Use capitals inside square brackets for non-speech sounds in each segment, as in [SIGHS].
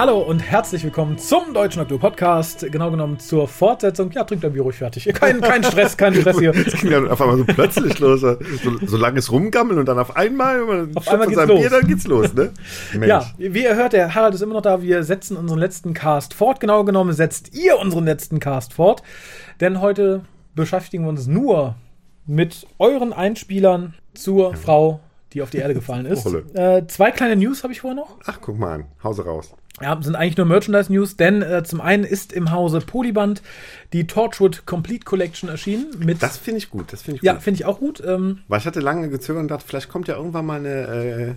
Hallo und herzlich willkommen zum Deutschen Doktor Podcast. Genau genommen zur Fortsetzung. Ja, trinkt dein Bier ruhig fertig. Kein, kein Stress, kein Stress hier. [LAUGHS] Es ging dann auf einmal so plötzlich los. So, so langes Rumgammeln und dann auf einmal, man Auf einmal von geht's seinem los. Bier, dann geht's los, ne? Mensch. Ja, wie ihr hört, der Harald ist immer noch da. Wir setzen unseren letzten Cast fort. Genau genommen setzt ihr unseren letzten Cast fort. Denn heute beschäftigen wir uns nur mit euren Einspielern zur Frau, die auf die Erde gefallen ist. Äh, zwei kleine News habe ich vorher noch. Ach, guck mal an. Hause raus. Ja, sind eigentlich nur Merchandise-News, denn äh, zum einen ist im Hause Polyband die Torchwood Complete Collection erschienen. Mit, Das finde ich gut. Das finde ich ja, gut. finde ich auch gut. Ähm, Weil ich hatte lange gezögert und dachte, vielleicht kommt ja irgendwann mal eine,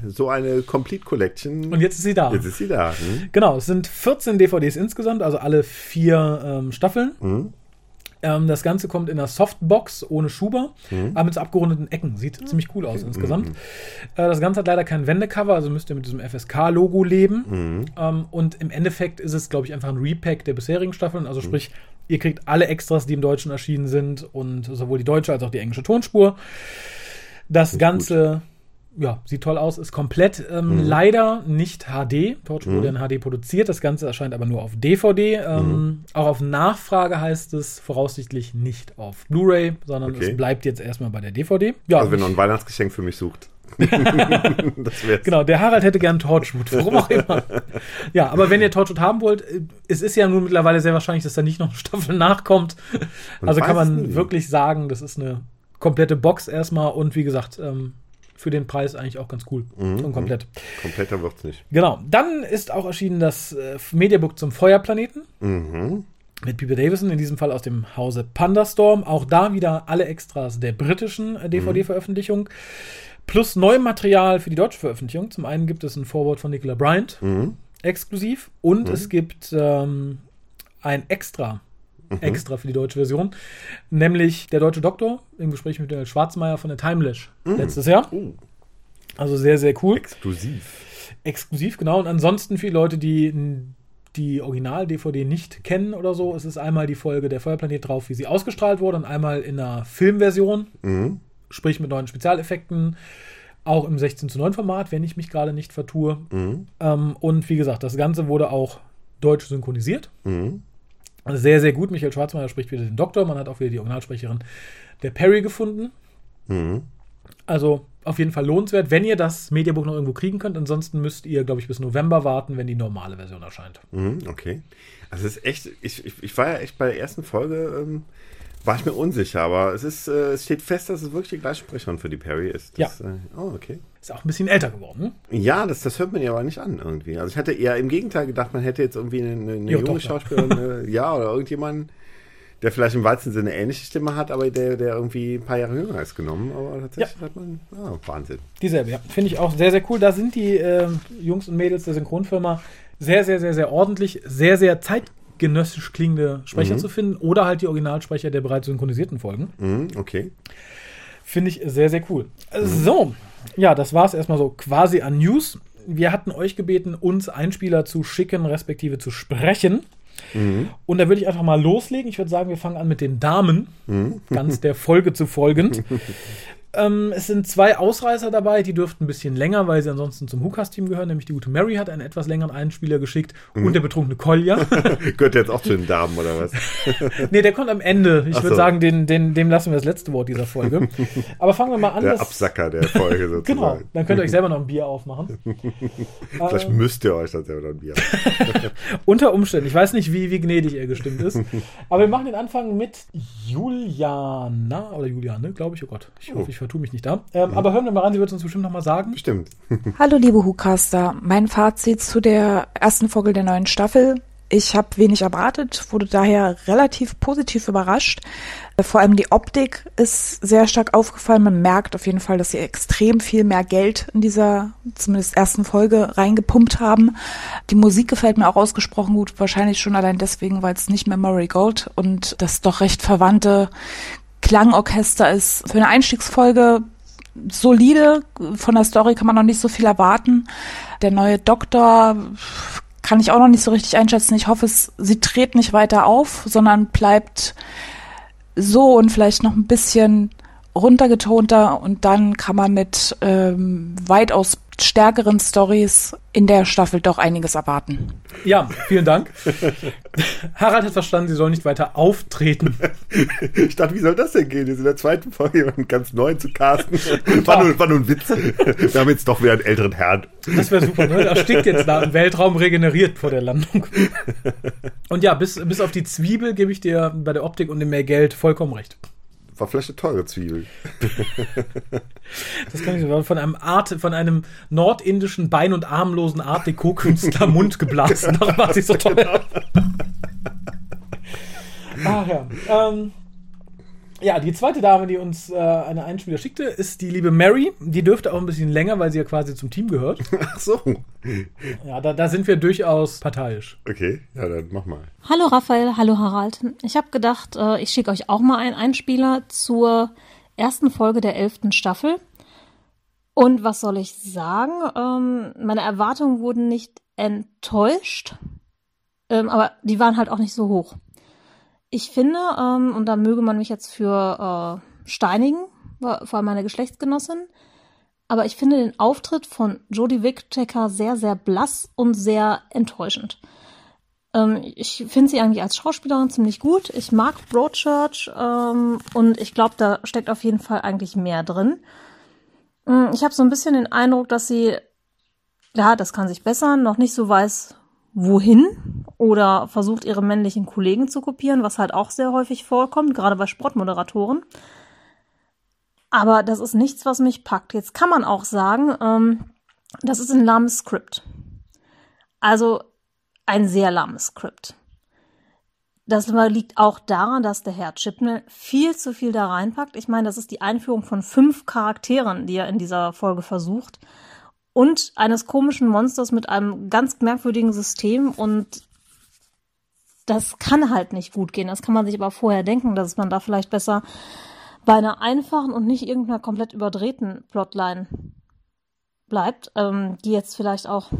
äh, so eine Complete Collection. und jetzt ist sie da. Jetzt ist sie da. Hm? Genau, es sind 14 DVDs insgesamt, also alle vier ähm, Staffeln. Mhm. Ähm, das Ganze kommt in einer Softbox ohne Schuber, Mhm. aber mit so abgerundeten Ecken. Sieht ziemlich cool aus insgesamt. Äh, das Ganze hat leider kein Wendecover, also müsst ihr mit diesem FSK-Logo leben. Mhm. Ähm, und im Endeffekt ist es, glaube ich, einfach ein Repack der bisherigen Staffeln. Mhm. Also sprich, ihr kriegt alle Extras, die im Deutschen erschienen sind und sowohl die deutsche als auch die englische Tonspur. Das Ganze ja, sieht toll aus, ist komplett ähm, Mhm. leider nicht HD. Torch wurde in HD produziert, das Ganze erscheint aber nur auf DVD. Ähm, Mhm. Auch auf Nachfrage heißt es voraussichtlich nicht auf Blu-ray, sondern Okay. es bleibt jetzt erstmal bei der DVD. Ja, Also wenn noch ein Weihnachtsgeschenk für mich sucht. [LAUGHS] Genau, der Harald hätte gern Torchwood, warum auch immer. [LAUGHS] ja, aber wenn ihr Torchwood haben wollt, äh, es ist ja nun mittlerweile sehr wahrscheinlich, dass da nicht noch eine Staffel [LAUGHS] nachkommt. Man also kann man wirklich sagen, das ist eine komplette Box erstmal und wie gesagt, ähm, für den Preis eigentlich auch ganz cool Mhm, und komplett. Kompletter wird's nicht. Genau, dann ist auch erschienen das äh, Mediabook zum Feuerplaneten Mhm. mit Peter Davison, in diesem Fall aus dem Hause Pandastorm. Auch da wieder alle Extras der britischen äh, DVD-Veröffentlichung. Plus neuem Material für die deutsche Veröffentlichung. Zum einen gibt es ein Vorwort von Nicola Bryant, Mhm. exklusiv. Und es gibt ähm, ein Extra, extra für die deutsche Version. Nämlich der deutsche Doktor im Gespräch mit der Schwarzmeier von der Timelash letztes Jahr. Oh, Also sehr, sehr cool. exklusiv. Exklusiv, genau. Und ansonsten für die Leute, die die Original-DVD nicht kennen oder so, es ist einmal die Folge Der Feuerplanet drauf, wie sie ausgestrahlt wurde, und einmal in einer Filmversion, Mhm. sprich mit neuen Spezialeffekten, auch im 16 zu 9 Format, wenn ich mich gerade nicht vertue. Mhm. Ähm, und wie gesagt, das Ganze wurde auch deutsch synchronisiert. Mhm. Sehr, sehr gut. Michael Schwarzmeier spricht wieder den Doktor. Man hat auch wieder die Originalsprecherin der Perry gefunden. Mhm. Also auf jeden Fall lohnenswert, wenn ihr das Mediabook noch irgendwo kriegen könnt. Ansonsten müsst ihr, glaube ich, bis November warten, wenn die normale Version erscheint. Mhm, okay. Also es ist echt, ich, ich, ich war ja echt bei der ersten Folge, ähm, war ich mir unsicher, aber es ist, äh, es steht fest, dass es wirklich die gleiche Sprecherin für die Perry ist. Das, Äh, oh, okay. Ist auch ein bisschen älter geworden. Ne? Ja, das, das hört man ja aber nicht an irgendwie. Also ich hatte eher im Gegenteil gedacht, man hätte jetzt irgendwie eine, eine Ihre junge Tochter. Schauspielerin, [LAUGHS] äh, ja, oder irgendjemanden, der vielleicht im weitesten Sinne eine ähnliche Stimme hat, aber der, der irgendwie ein paar Jahre jünger ist genommen. Aber tatsächlich hat man, ah, Wahnsinn. Dieselbe, ja. Finde ich auch sehr, sehr cool. Da sind die ähm, Jungs und Mädels der Synchronfirma sehr, sehr, sehr, sehr ordentlich, sehr, sehr zeitgenössisch klingende Sprecher zu finden oder halt die Originalsprecher der bereits synchronisierten Folgen. Mhm, okay. Finde ich sehr, sehr cool. So, ja, das war es erstmal so quasi an News. Wir hatten euch gebeten, uns Einspieler zu schicken, respektive zu sprechen. Und da würde ich einfach mal loslegen. Ich würde sagen, wir fangen an mit den Damen, ganz der Folge zu folgend. [LAUGHS] ähm, es sind zwei Ausreißer dabei, die dürften ein bisschen länger, weil sie ansonsten zum Hukas-Team gehören. Nämlich die gute Mary hat einen etwas längeren Einspieler geschickt und der betrunkene Kolja. [LAUGHS] Gehört jetzt auch zu den Damen, oder was? [LAUGHS] nee, der kommt am Ende. Ich Ach würde so. sagen, den, den, dem lassen wir das letzte Wort dieser Folge. Aber fangen wir mal an. Der Absacker der Folge [LAUGHS] sozusagen. Genau, dann könnt ihr euch selber noch ein Bier aufmachen. Vielleicht müsst ihr euch dann selber noch ein Bier. Unter Umständen. Ich weiß nicht, wie, wie gnädig er gestimmt ist. Aber wir machen den Anfang mit Juliana oder Juliane, glaube ich. Oh Gott, ich hoffe, ich vertue mich nicht da. Ähm, Aber hören wir mal ran, sie wird es uns bestimmt noch mal sagen. Bestimmt. [LAUGHS] Hallo liebe Hucaster, mein Fazit zu der ersten Folge der neuen Staffel. Ich habe wenig erwartet, wurde daher relativ positiv überrascht. Äh, Vor allem die Optik ist sehr stark aufgefallen. Man merkt auf jeden Fall, dass sie extrem viel mehr Geld in dieser zumindest ersten Folge reingepumpt haben. Die Musik gefällt mir auch ausgesprochen gut, wahrscheinlich schon allein deswegen, weil es nicht mehr Murray Gold und das doch recht verwandte Klangorchester ist. Für eine Einstiegsfolge solide. Von der Story kann man noch nicht so viel erwarten. Der neue Doktor kann ich auch noch nicht so richtig einschätzen. Ich hoffe, es, sie dreht nicht weiter auf, sondern bleibt so und vielleicht noch ein bisschen runtergetonter und dann kann man mit ähm, weitaus stärkeren Stories in der Staffel doch einiges erwarten. Ja, vielen Dank. Harald hat verstanden, sie soll nicht weiter auftreten. Ich dachte, wie soll das denn gehen? Jetzt in der zweiten Folge jemanden ganz neuen zu casten. War nur, war nur ein Witz. Wir haben jetzt doch wieder einen älteren Herrn. Das wäre super, ne? Er stickt jetzt da im Weltraum regeneriert vor der Landung. Und ja, bis, bis auf die Zwiebel gebe ich dir bei der Optik und dem mehr Geld vollkommen recht. War vielleicht eine teure Zwiebel. Das kann ich so von einem Art, von einem nordindischen bein- und armlosen Art Deco-Künstler Mund geblasen. Darum war sie so teuer. [LAUGHS] Ach ja. Ähm, ja, die zweite Dame, die uns äh, eine Einspieler schickte, ist die liebe Mary. Die dürfte auch ein bisschen länger, weil sie ja quasi zum Team gehört. [LAUGHS] Ach so. Ja, da, da sind wir durchaus parteiisch. Okay, ja, dann mach mal. Hallo Raphael, hallo Harald. Ich habe gedacht, äh, ich schicke euch auch mal einen Einspieler zur ersten Folge der elften Staffel. Und was soll ich sagen? Ähm, meine Erwartungen wurden nicht enttäuscht, ähm, aber die waren halt auch nicht so hoch. Ich finde, ähm, und da möge man mich jetzt für äh, steinigen, vor allem meine Geschlechtsgenossin, aber ich finde den Auftritt von Jodie Whittaker sehr, sehr blass und sehr enttäuschend. Ähm, ich finde sie eigentlich als Schauspielerin ziemlich gut. Ich mag Broadchurch ähm, und ich glaube, da steckt auf jeden Fall eigentlich mehr drin. Ähm, ich habe so ein bisschen den Eindruck, dass sie, ja, das kann sich bessern, noch nicht so weiß, wohin oder versucht, ihre männlichen Kollegen zu kopieren, was halt auch sehr häufig vorkommt, gerade bei Sportmoderatoren. Aber das ist nichts, was mich packt. Jetzt kann man auch sagen, ähm, das ist ein lahmes Skript. Also ein sehr lahmes Skript. Das liegt auch daran, dass der Herr Chipnell viel zu viel da reinpackt. Ich meine, das ist die Einführung von fünf Charakteren, die er in dieser Folge versucht und eines komischen Monsters mit einem ganz merkwürdigen System und das kann halt nicht gut gehen. Das kann man sich aber vorher denken, dass man da vielleicht besser bei einer einfachen und nicht irgendeiner komplett überdrehten Plotline bleibt, ähm, die jetzt vielleicht auch,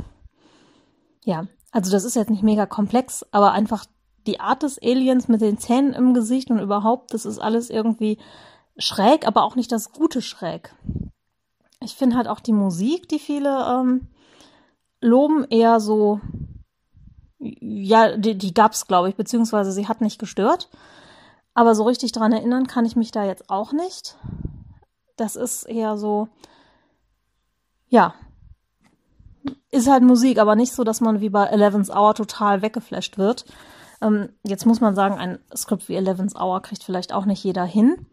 ja, also das ist jetzt nicht mega komplex, aber einfach die Art des Aliens mit den Zähnen im Gesicht und überhaupt, das ist alles irgendwie schräg, aber auch nicht das gute schräg. Ich finde halt auch die Musik, die viele ähm, loben, eher so, ja, die, die gab's, glaube ich, beziehungsweise sie hat nicht gestört. Aber so richtig dran erinnern kann ich mich da jetzt auch nicht. Das ist eher so, ja, ist halt Musik, aber nicht so, dass man wie bei Eleven's Hour total weggeflasht wird. Ähm, jetzt muss man sagen, ein Skript wie Eleven's Hour kriegt vielleicht auch nicht jeder hin.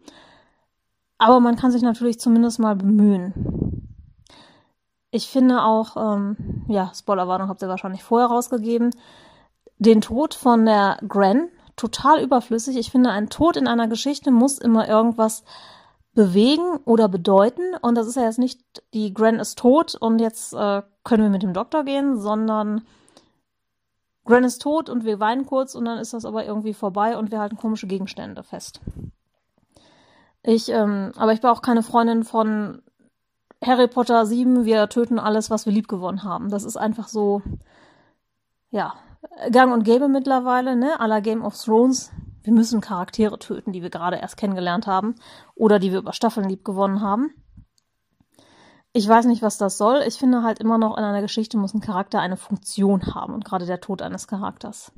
Aber man kann sich natürlich zumindest mal bemühen. Ich finde auch, ähm, ja, Spoilerwarnung habt ihr wahrscheinlich vorher rausgegeben, den Tod von der Gren total überflüssig. Ich finde, ein Tod in einer Geschichte muss immer irgendwas bewegen oder bedeuten. Und das ist ja jetzt nicht, die Gren ist tot und jetzt äh, können wir mit dem Doktor gehen, sondern Gren ist tot und wir weinen kurz und dann ist das aber irgendwie vorbei und wir halten komische Gegenstände fest. Ich, ähm, aber ich bin auch keine Freundin von Harry Potter 7, wir töten alles, was wir liebgewonnen haben. Das ist einfach so, ja, gang und gäbe mittlerweile, ne, la Game of Thrones. Wir müssen Charaktere töten, die wir gerade erst kennengelernt haben oder die wir über Staffeln liebgewonnen haben. Ich weiß nicht, was das soll. Ich finde halt immer noch in einer Geschichte muss ein Charakter eine Funktion haben und gerade der Tod eines Charakters.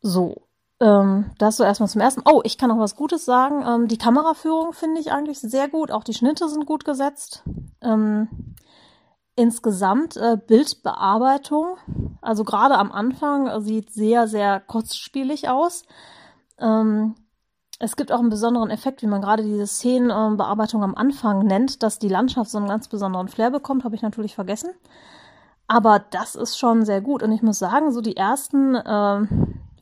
So, ähm, das so erstmal zum ersten. Oh, ich kann noch was Gutes sagen. Ähm, die Kameraführung finde ich eigentlich sehr gut. Auch die Schnitte sind gut gesetzt. Ähm, insgesamt äh, Bildbearbeitung, also gerade am Anfang äh, sieht sehr, sehr kostspielig aus. Ähm, es gibt auch einen besonderen Effekt, wie man gerade diese Szenenbearbeitung am Anfang nennt, dass die Landschaft so einen ganz besonderen Flair bekommt, habe ich natürlich vergessen. Aber das ist schon sehr gut. Und ich muss sagen, so die ersten äh,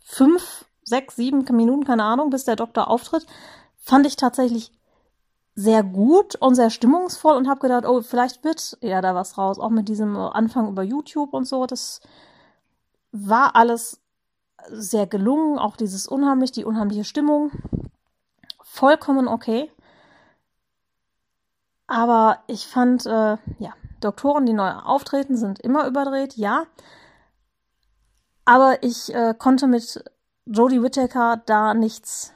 fünf sechs, sieben Minuten, keine Ahnung, bis der Doktor auftritt, fand ich tatsächlich sehr gut und sehr stimmungsvoll und habe gedacht, oh, vielleicht wird ja da was raus, auch mit diesem Anfang über YouTube und so. Das war alles sehr gelungen, auch dieses unheimlich, die unheimliche Stimmung. Vollkommen okay. Aber ich fand, äh, ja, Doktoren, die neu auftreten, sind immer überdreht, ja. Aber ich äh, konnte mit Jodie Whittaker da nichts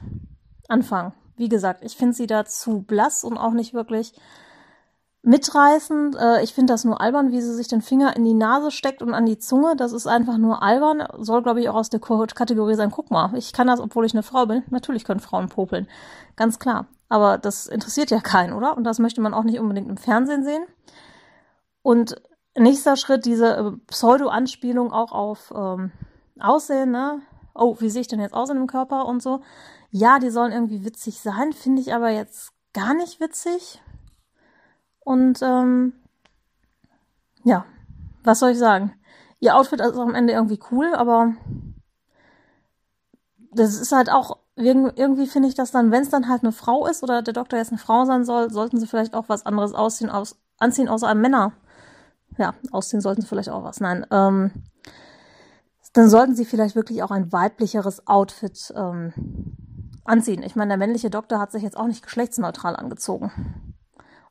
anfangen. Wie gesagt, ich finde sie da zu blass und auch nicht wirklich mitreißend. Äh, ich finde das nur albern, wie sie sich den Finger in die Nase steckt und an die Zunge. Das ist einfach nur albern. Soll, glaube ich, auch aus der Kategorie sein. Guck mal, ich kann das, obwohl ich eine Frau bin. Natürlich können Frauen popeln. Ganz klar. Aber das interessiert ja keinen, oder? Und das möchte man auch nicht unbedingt im Fernsehen sehen. Und nächster Schritt, diese äh, Pseudo-Anspielung auch auf ähm, Aussehen, ne? Oh, wie sehe ich denn jetzt aus in dem Körper und so? Ja, die sollen irgendwie witzig sein, finde ich aber jetzt gar nicht witzig. Und ähm, ja, was soll ich sagen? Ihr Outfit ist am Ende irgendwie cool, aber das ist halt auch irgendwie finde ich das dann, wenn es dann halt eine Frau ist oder der Doktor jetzt eine Frau sein soll, sollten sie vielleicht auch was anderes ausziehen, aus, anziehen, außer einem Männer. Ja, ausziehen sollten sie vielleicht auch was. Nein, ähm, dann sollten sie vielleicht wirklich auch ein weiblicheres Outfit ähm, anziehen. Ich meine, der männliche Doktor hat sich jetzt auch nicht geschlechtsneutral angezogen.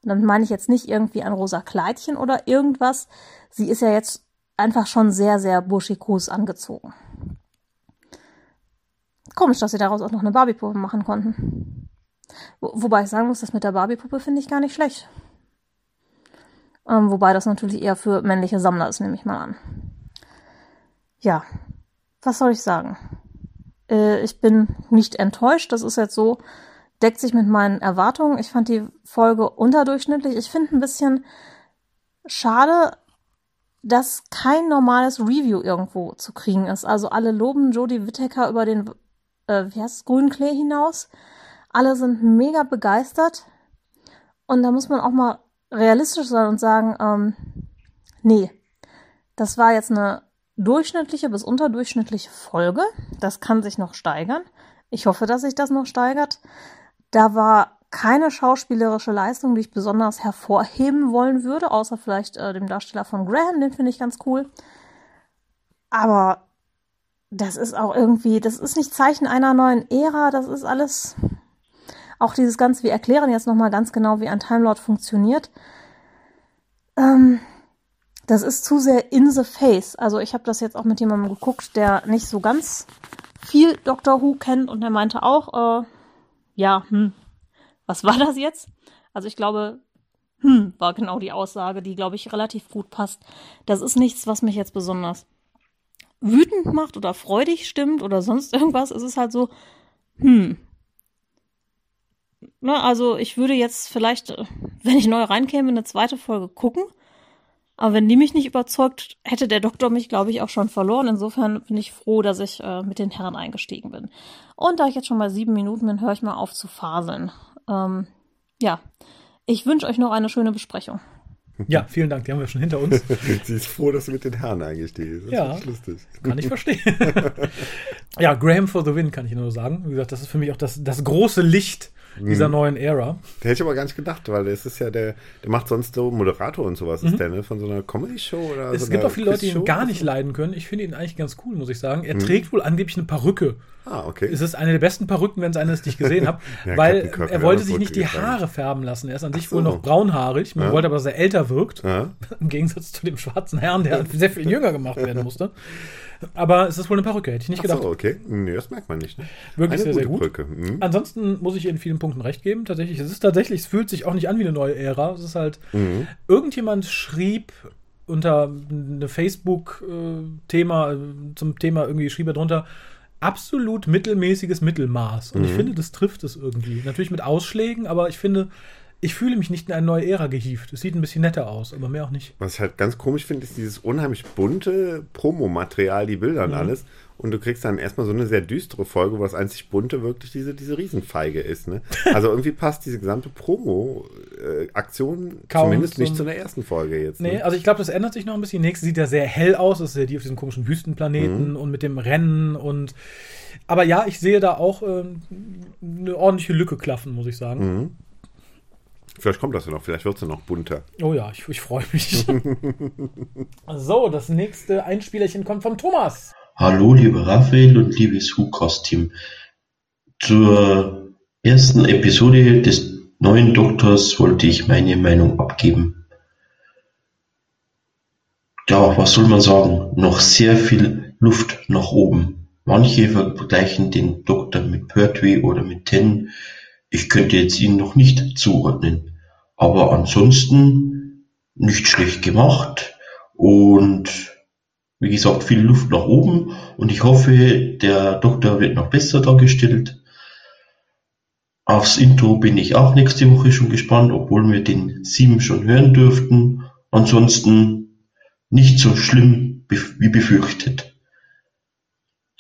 Und damit meine ich jetzt nicht irgendwie ein rosa Kleidchen oder irgendwas. Sie ist ja jetzt einfach schon sehr, sehr burschikos angezogen. Komisch, dass sie daraus auch noch eine Barbiepuppe machen konnten. Wo, wobei ich sagen muss, das mit der Barbiepuppe finde ich gar nicht schlecht. Ähm, wobei das natürlich eher für männliche Sammler ist, nehme ich mal an. Ja, was soll ich sagen? Äh, ich bin nicht enttäuscht. Das ist jetzt so, deckt sich mit meinen Erwartungen. Ich fand die Folge unterdurchschnittlich. Ich finde ein bisschen schade, dass kein normales Review irgendwo zu kriegen ist. Also alle loben Jodie Whittaker über den, äh, wie heißt es, grünen hinaus. Alle sind mega begeistert. Und da muss man auch mal realistisch sein und sagen, ähm, nee, das war jetzt eine durchschnittliche bis unterdurchschnittliche Folge. Das kann sich noch steigern. Ich hoffe, dass sich das noch steigert. Da war keine schauspielerische Leistung, die ich besonders hervorheben wollen würde, außer vielleicht äh, dem Darsteller von Graham, den finde ich ganz cool. Aber das ist auch irgendwie, das ist nicht Zeichen einer neuen Ära, das ist alles auch dieses ganze, wir erklären jetzt nochmal ganz genau, wie ein Time funktioniert. Ähm, das ist zu sehr in the face. Also ich habe das jetzt auch mit jemandem geguckt, der nicht so ganz viel Doctor Who kennt und der meinte auch, äh, ja, hm, was war das jetzt? Also ich glaube, hm, war genau die Aussage, die, glaube ich, relativ gut passt. Das ist nichts, was mich jetzt besonders wütend macht oder freudig stimmt oder sonst irgendwas. Es ist halt so, hm. Na, ne, also ich würde jetzt vielleicht, äh, wenn ich neu reinkäme, eine zweite Folge gucken. Aber wenn die mich nicht überzeugt, hätte der Doktor mich, glaube ich, auch schon verloren. Insofern bin ich froh, dass ich äh, mit den Herren eingestiegen bin. Und da ich jetzt schon bei sieben Minuten bin, höre ich mal auf zu faseln. Ähm, ja, ich wünsche euch noch eine schöne Besprechung. Ja, vielen Dank, die haben wir schon hinter uns. [LAUGHS] Sie ist froh, dass du mit den Herren eingestiegen bist. Ja, lustig. kann ich verstehen. [LAUGHS] ja, Graham for the Win kann ich nur sagen. Wie gesagt, das ist für mich auch das, das große Licht dieser mhm. neuen Ära. Der hätte ich aber gar nicht gedacht, weil es ist ja der, der macht sonst so Moderator und sowas. Mhm. Ist der, ne? Von so einer Comedy-Show oder Es so gibt auch viele Leute, die ihn gar nicht leiden können. Ich finde ihn eigentlich ganz cool, muss ich sagen. Er mhm. trägt wohl angeblich eine Perücke. Ah, okay. Es ist eine der besten Perücken, wenn es eine ist, die ich gesehen habe, [LAUGHS] ja, weil er wollte sich nicht die Haare färben lassen. Er ist an sich so. wohl noch braunhaarig. Man ja. wollte aber, dass er älter wirkt. Ja. [LAUGHS] Im Gegensatz zu dem schwarzen Herrn, der [LAUGHS] sehr viel jünger gemacht werden musste. Aber es ist wohl eine Perücke, hätte ich nicht Ach gedacht. So, okay. Nee, das merkt man nicht. Ne? Wirklich eine sehr, sehr gut. Perücke. Mhm. Ansonsten muss ich in vielen Punkten recht geben. Tatsächlich, es ist tatsächlich, es fühlt sich auch nicht an wie eine neue Ära. Es ist halt, mhm. irgendjemand schrieb unter eine Facebook-Thema, äh, zum Thema irgendwie schrieb er drunter, absolut mittelmäßiges Mittelmaß. Und mhm. ich finde, das trifft es irgendwie. Natürlich mit Ausschlägen, aber ich finde, ich fühle mich nicht in eine neue Ära gehievt. Es sieht ein bisschen netter aus, aber mehr auch nicht. Was ich halt ganz komisch finde, ist dieses unheimlich bunte Promomaterial, die Bilder und mhm. alles. Und du kriegst dann erstmal so eine sehr düstere Folge, wo das einzig bunte wirklich diese, diese Riesenfeige ist. Ne? [LAUGHS] Also irgendwie passt diese gesamte Promo-Aktion äh, zumindest nicht zu der ersten Folge jetzt. Ne? Nee, also ich glaube, das ändert sich noch ein bisschen. Die nächste sieht ja sehr hell aus. Das ist ja die auf diesem komischen Wüstenplaneten mhm. und mit dem Rennen und aber ja, ich sehe da auch äh, eine ordentliche Lücke klaffen, muss ich sagen. Mhm. Vielleicht kommt das ja noch, vielleicht wird es ja noch bunter. Oh ja, ich, ich freue mich. [LAUGHS] so, das nächste Einspielerchen kommt vom Thomas. Hallo, liebe Raphael und liebes Hu-Kostüm. Zur ersten Episode des neuen Doktors wollte ich meine Meinung abgeben. Ja, was soll man sagen? Noch sehr viel Luft nach oben. Manche vergleichen den Doktor mit Pertwee oder mit Ten. Ich könnte jetzt ihn noch nicht zuordnen Aber ansonsten nicht schlecht gemacht und wie gesagt, viel Luft nach oben und ich hoffe, der Doktor wird noch besser dargestellt. Aufs Intro bin ich auch nächste Woche schon gespannt, obwohl wir den sieben schon hören dürften. Ansonsten nicht so schlimm wie befürchtet.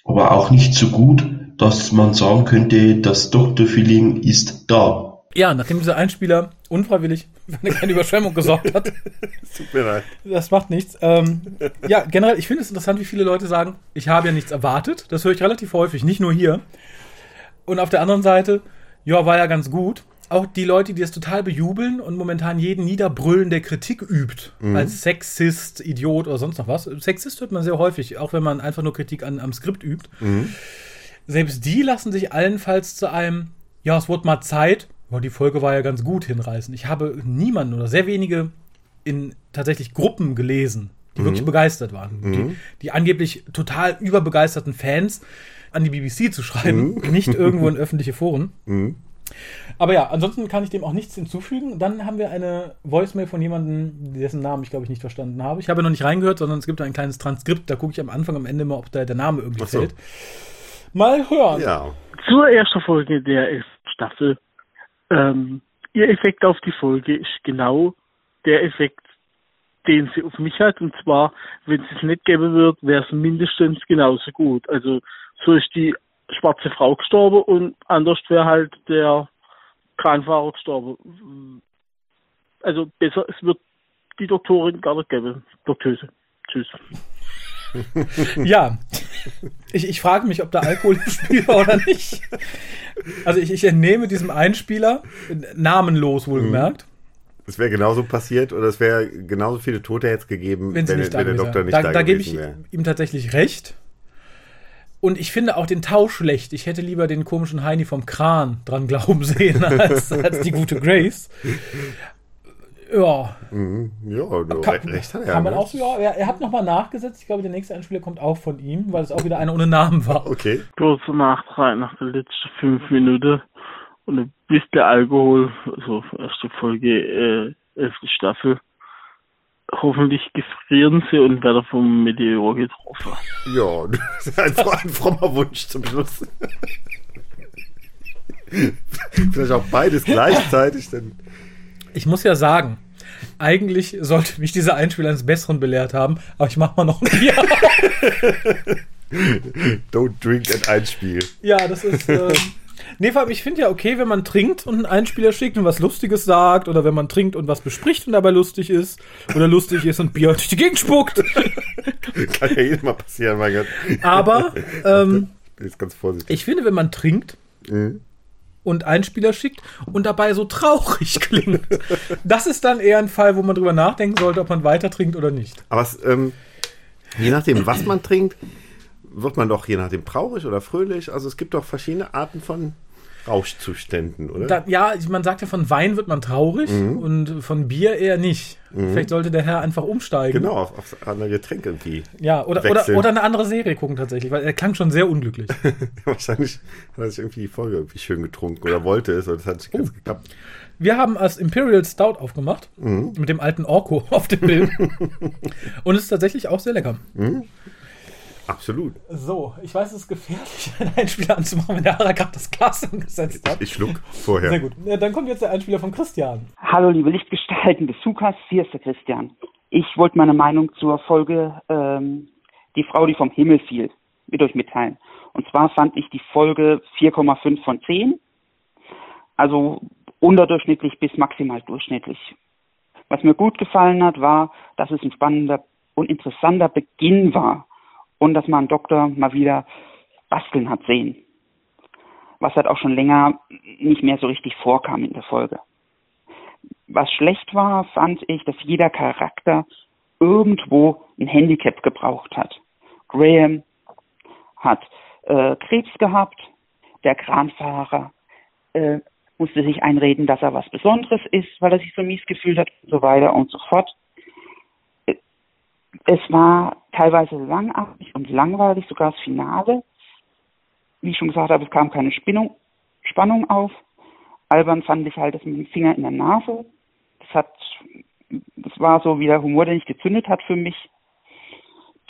Aber auch nicht so gut, dass man sagen könnte, das Doktor-Feeling ist da. Ja, nachdem dieser Einspieler unfreiwillig für eine kleine Überschwemmung gesorgt hat. [LAUGHS] Tut mir leid. Das macht nichts. Ähm, ja, generell, ich finde es interessant, wie viele Leute sagen, ich habe ja nichts erwartet. Das höre ich relativ häufig, nicht nur hier. Und auf der anderen Seite, ja, war ja ganz gut. Auch die Leute, die es total bejubeln und momentan jeden niederbrüllen, der Kritik übt, als Sexist, Idiot oder sonst noch was. Sexist hört man sehr häufig, auch wenn man einfach nur Kritik an, am Skript übt. Selbst die lassen sich allenfalls zu einem, ja, es wurde mal Zeit, ja, die Folge war ja ganz gut hinreißen. Ich habe niemanden oder sehr wenige in tatsächlich Gruppen gelesen, die wirklich begeistert waren. Die, die angeblich total überbegeisterten Fans an die BBC zu schreiben, [LAUGHS] nicht irgendwo in [LAUGHS] öffentliche Foren. Aber ja, ansonsten kann ich dem auch nichts hinzufügen. Dann haben wir eine Voicemail von jemandem, dessen Namen ich glaube ich nicht verstanden habe. Ich habe noch nicht reingehört, sondern es gibt ein kleines Transkript. Da gucke ich am Anfang, am Ende mal, ob da der Name irgendwie so. fällt. Mal hören. Ja. zur ersten Folge der ersten Staffel. Ähm, ihr Effekt auf die Folge ist genau der Effekt, den sie auf mich hat. Und zwar, wenn es es nicht geben wird, wäre es mindestens genauso gut. Also so ist die schwarze Frau gestorben und anders wäre halt der Kranfahrer gestorben. Also besser, es wird die Doktorin gar nicht geben. Doktöse. Tschüss. [LAUGHS] Ja, ich, ich frage mich, ob da Alkohol im Spiel war oder nicht. Also ich, ich entnehme diesem Einspieler, namenlos wohlgemerkt, Es wäre genauso passiert oder es wäre genauso viele Tote jetzt gegeben, wenn da wenn der Doktor wäre. nicht Da, da, da gebe ich wäre. ihm tatsächlich recht. Und ich finde auch den Tausch schlecht. Ich hätte lieber den komischen Heini vom Kran dran glauben sehen, [LAUGHS] als, als die gute Grace. Ja, Mhm. Ja, du, kann, recht hat er. kann man ne? auch so, ja, er, hat nochmal nachgesetzt. Ich glaube, der nächste Einspieler kommt auch von ihm, weil es auch wieder einer ohne Namen war. [LAUGHS] Okay. kurzer Nachtrag nach der letzten fünf Minuten und ein bisschen Alkohol, also erste Folge, äh, elfte Staffel. Hoffentlich gefrieren sie und werden vom Meteor getroffen. Ja, [LAUGHS] das ist ein, ein frommer Wunsch zum Schluss. [LAUGHS] Vielleicht auch beides gleichzeitig, denn Ich muss ja sagen, eigentlich sollte mich dieser Einspieler eines Besseren belehrt haben, aber ich mach mal noch ein Bier. [LAUGHS] don't drink and Einspiel. ja, das ist. Äh, nee, vor allem, ich finde ja okay, wenn man trinkt und einen Einspieler schickt und was Lustiges sagt, oder wenn man trinkt und was bespricht und dabei lustig ist, oder lustig ist und Bier durch die Gegend spuckt. [LAUGHS] Kann ja jedes Mal passieren, mein Gott. Aber [LAUGHS] ähm, Bin jetzt ganz vorsichtig. ich finde, wenn man trinkt Mhm. Und Einspieler schickt und dabei so traurig [LAUGHS] klingt, das ist dann eher ein Fall, wo man drüber nachdenken sollte, ob man weiter trinkt oder nicht. Aber es, ähm, je nachdem, was man trinkt, wird man doch je nachdem traurig oder fröhlich. Also es gibt doch verschiedene Arten von Rauschzuständen, oder? Da, ja, man sagt ja, von Wein wird man traurig Mhm. und von Bier eher nicht. Vielleicht sollte der Herr einfach umsteigen. genau, auf, auf andere Getränke irgendwie. Ja, oder, oder, Wechseln. oder eine andere Serie gucken tatsächlich, weil er klang schon sehr unglücklich. [LAUGHS] Wahrscheinlich hat er sich irgendwie die Folge irgendwie schön getrunken oder wollte es oder das hat nicht Oh. ganz geklappt. Wir haben als Imperial Stout aufgemacht, Mhm. mit dem alten Orko [LAUGHS] auf dem Bild. [LAUGHS] und es ist tatsächlich auch sehr lecker. Absolut. So, ich weiß, es ist gefährlich, [LAUGHS] einen Einspieler anzumachen, wenn der Ara gerade das Glas angesetzt hat. Ich schluck vorher. Sehr gut. Dann kommt jetzt der Einspieler von Christian. Hallo liebe Lichtgestalten des Sukas, hier ist der Christian. Ich wollte meine Meinung zur Folge ähm, Die Frau, die vom Himmel fiel, mit euch mitteilen. Und zwar fand ich die Folge 4,5 von 10, also unterdurchschnittlich bis maximal durchschnittlich. Was mir gut gefallen hat, war, dass es ein spannender und interessanter Beginn war und dass man Doktor mal wieder basteln hat sehen. Was halt auch schon länger nicht mehr so richtig vorkam in der Folge. Was schlecht war, fand ich, dass jeder Charakter irgendwo ein Handicap gebraucht hat. Graham hat äh, Krebs gehabt, der Kranfahrer äh, musste sich einreden, dass er was Besonderes ist, weil er sich so mies gefühlt hat und so weiter und so fort. Es war teilweise langatmig und langweilig, sogar das Finale. Wie ich schon gesagt habe, es kam keine Spannung, Spannung auf. Albern fand ich halt das mit dem Finger in der Nase hat, es war so wie der Humor, der nicht gezündet hat für mich.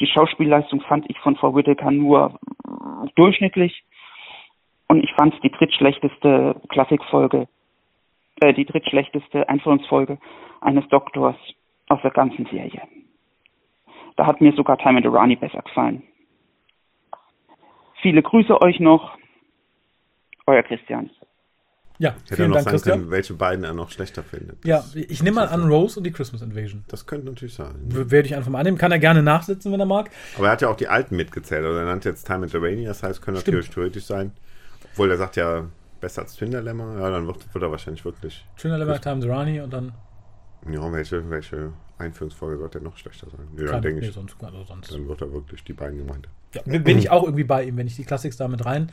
Die Schauspielleistung fand ich von Frau Whittaker nur durchschnittlich. Und ich fand es die drittschlechteste Klassikfolge, äh, die drittschlechteste Einführungsfolge eines Doktors aus der ganzen Serie. Da hat mir sogar Time and Irani besser gefallen. Viele Grüße euch noch. Euer Christian. Ja, Hätte er vielen noch Dank, sagen Christian. können, welche beiden er noch schlechter findet. Ja, ich nehme mal an Rose und die Christmas Invasion. Das könnte natürlich sein. W- Werde ich einfach mal annehmen. Kann er gerne nachsitzen, wenn er mag. Aber er hat ja auch die alten mitgezählt. Also er nannte jetzt Time and the Rainy, das heißt, können Stimmt. natürlich theoretisch sein. Obwohl er sagt ja, besser als Twin Dilemma. Ja, dann wird, wird er wahrscheinlich wirklich. Schöner Level, Time Durani und dann Ja, welche, welche Einführungsfolge wird er noch schlechter sein? Ja, kann denke nee, ich, sonst, also sonst. dann wird er wirklich die beiden gemeint. Ja, bin ich [CLEARS THROAT] auch irgendwie bei ihm, wenn ich die Classics da mit rein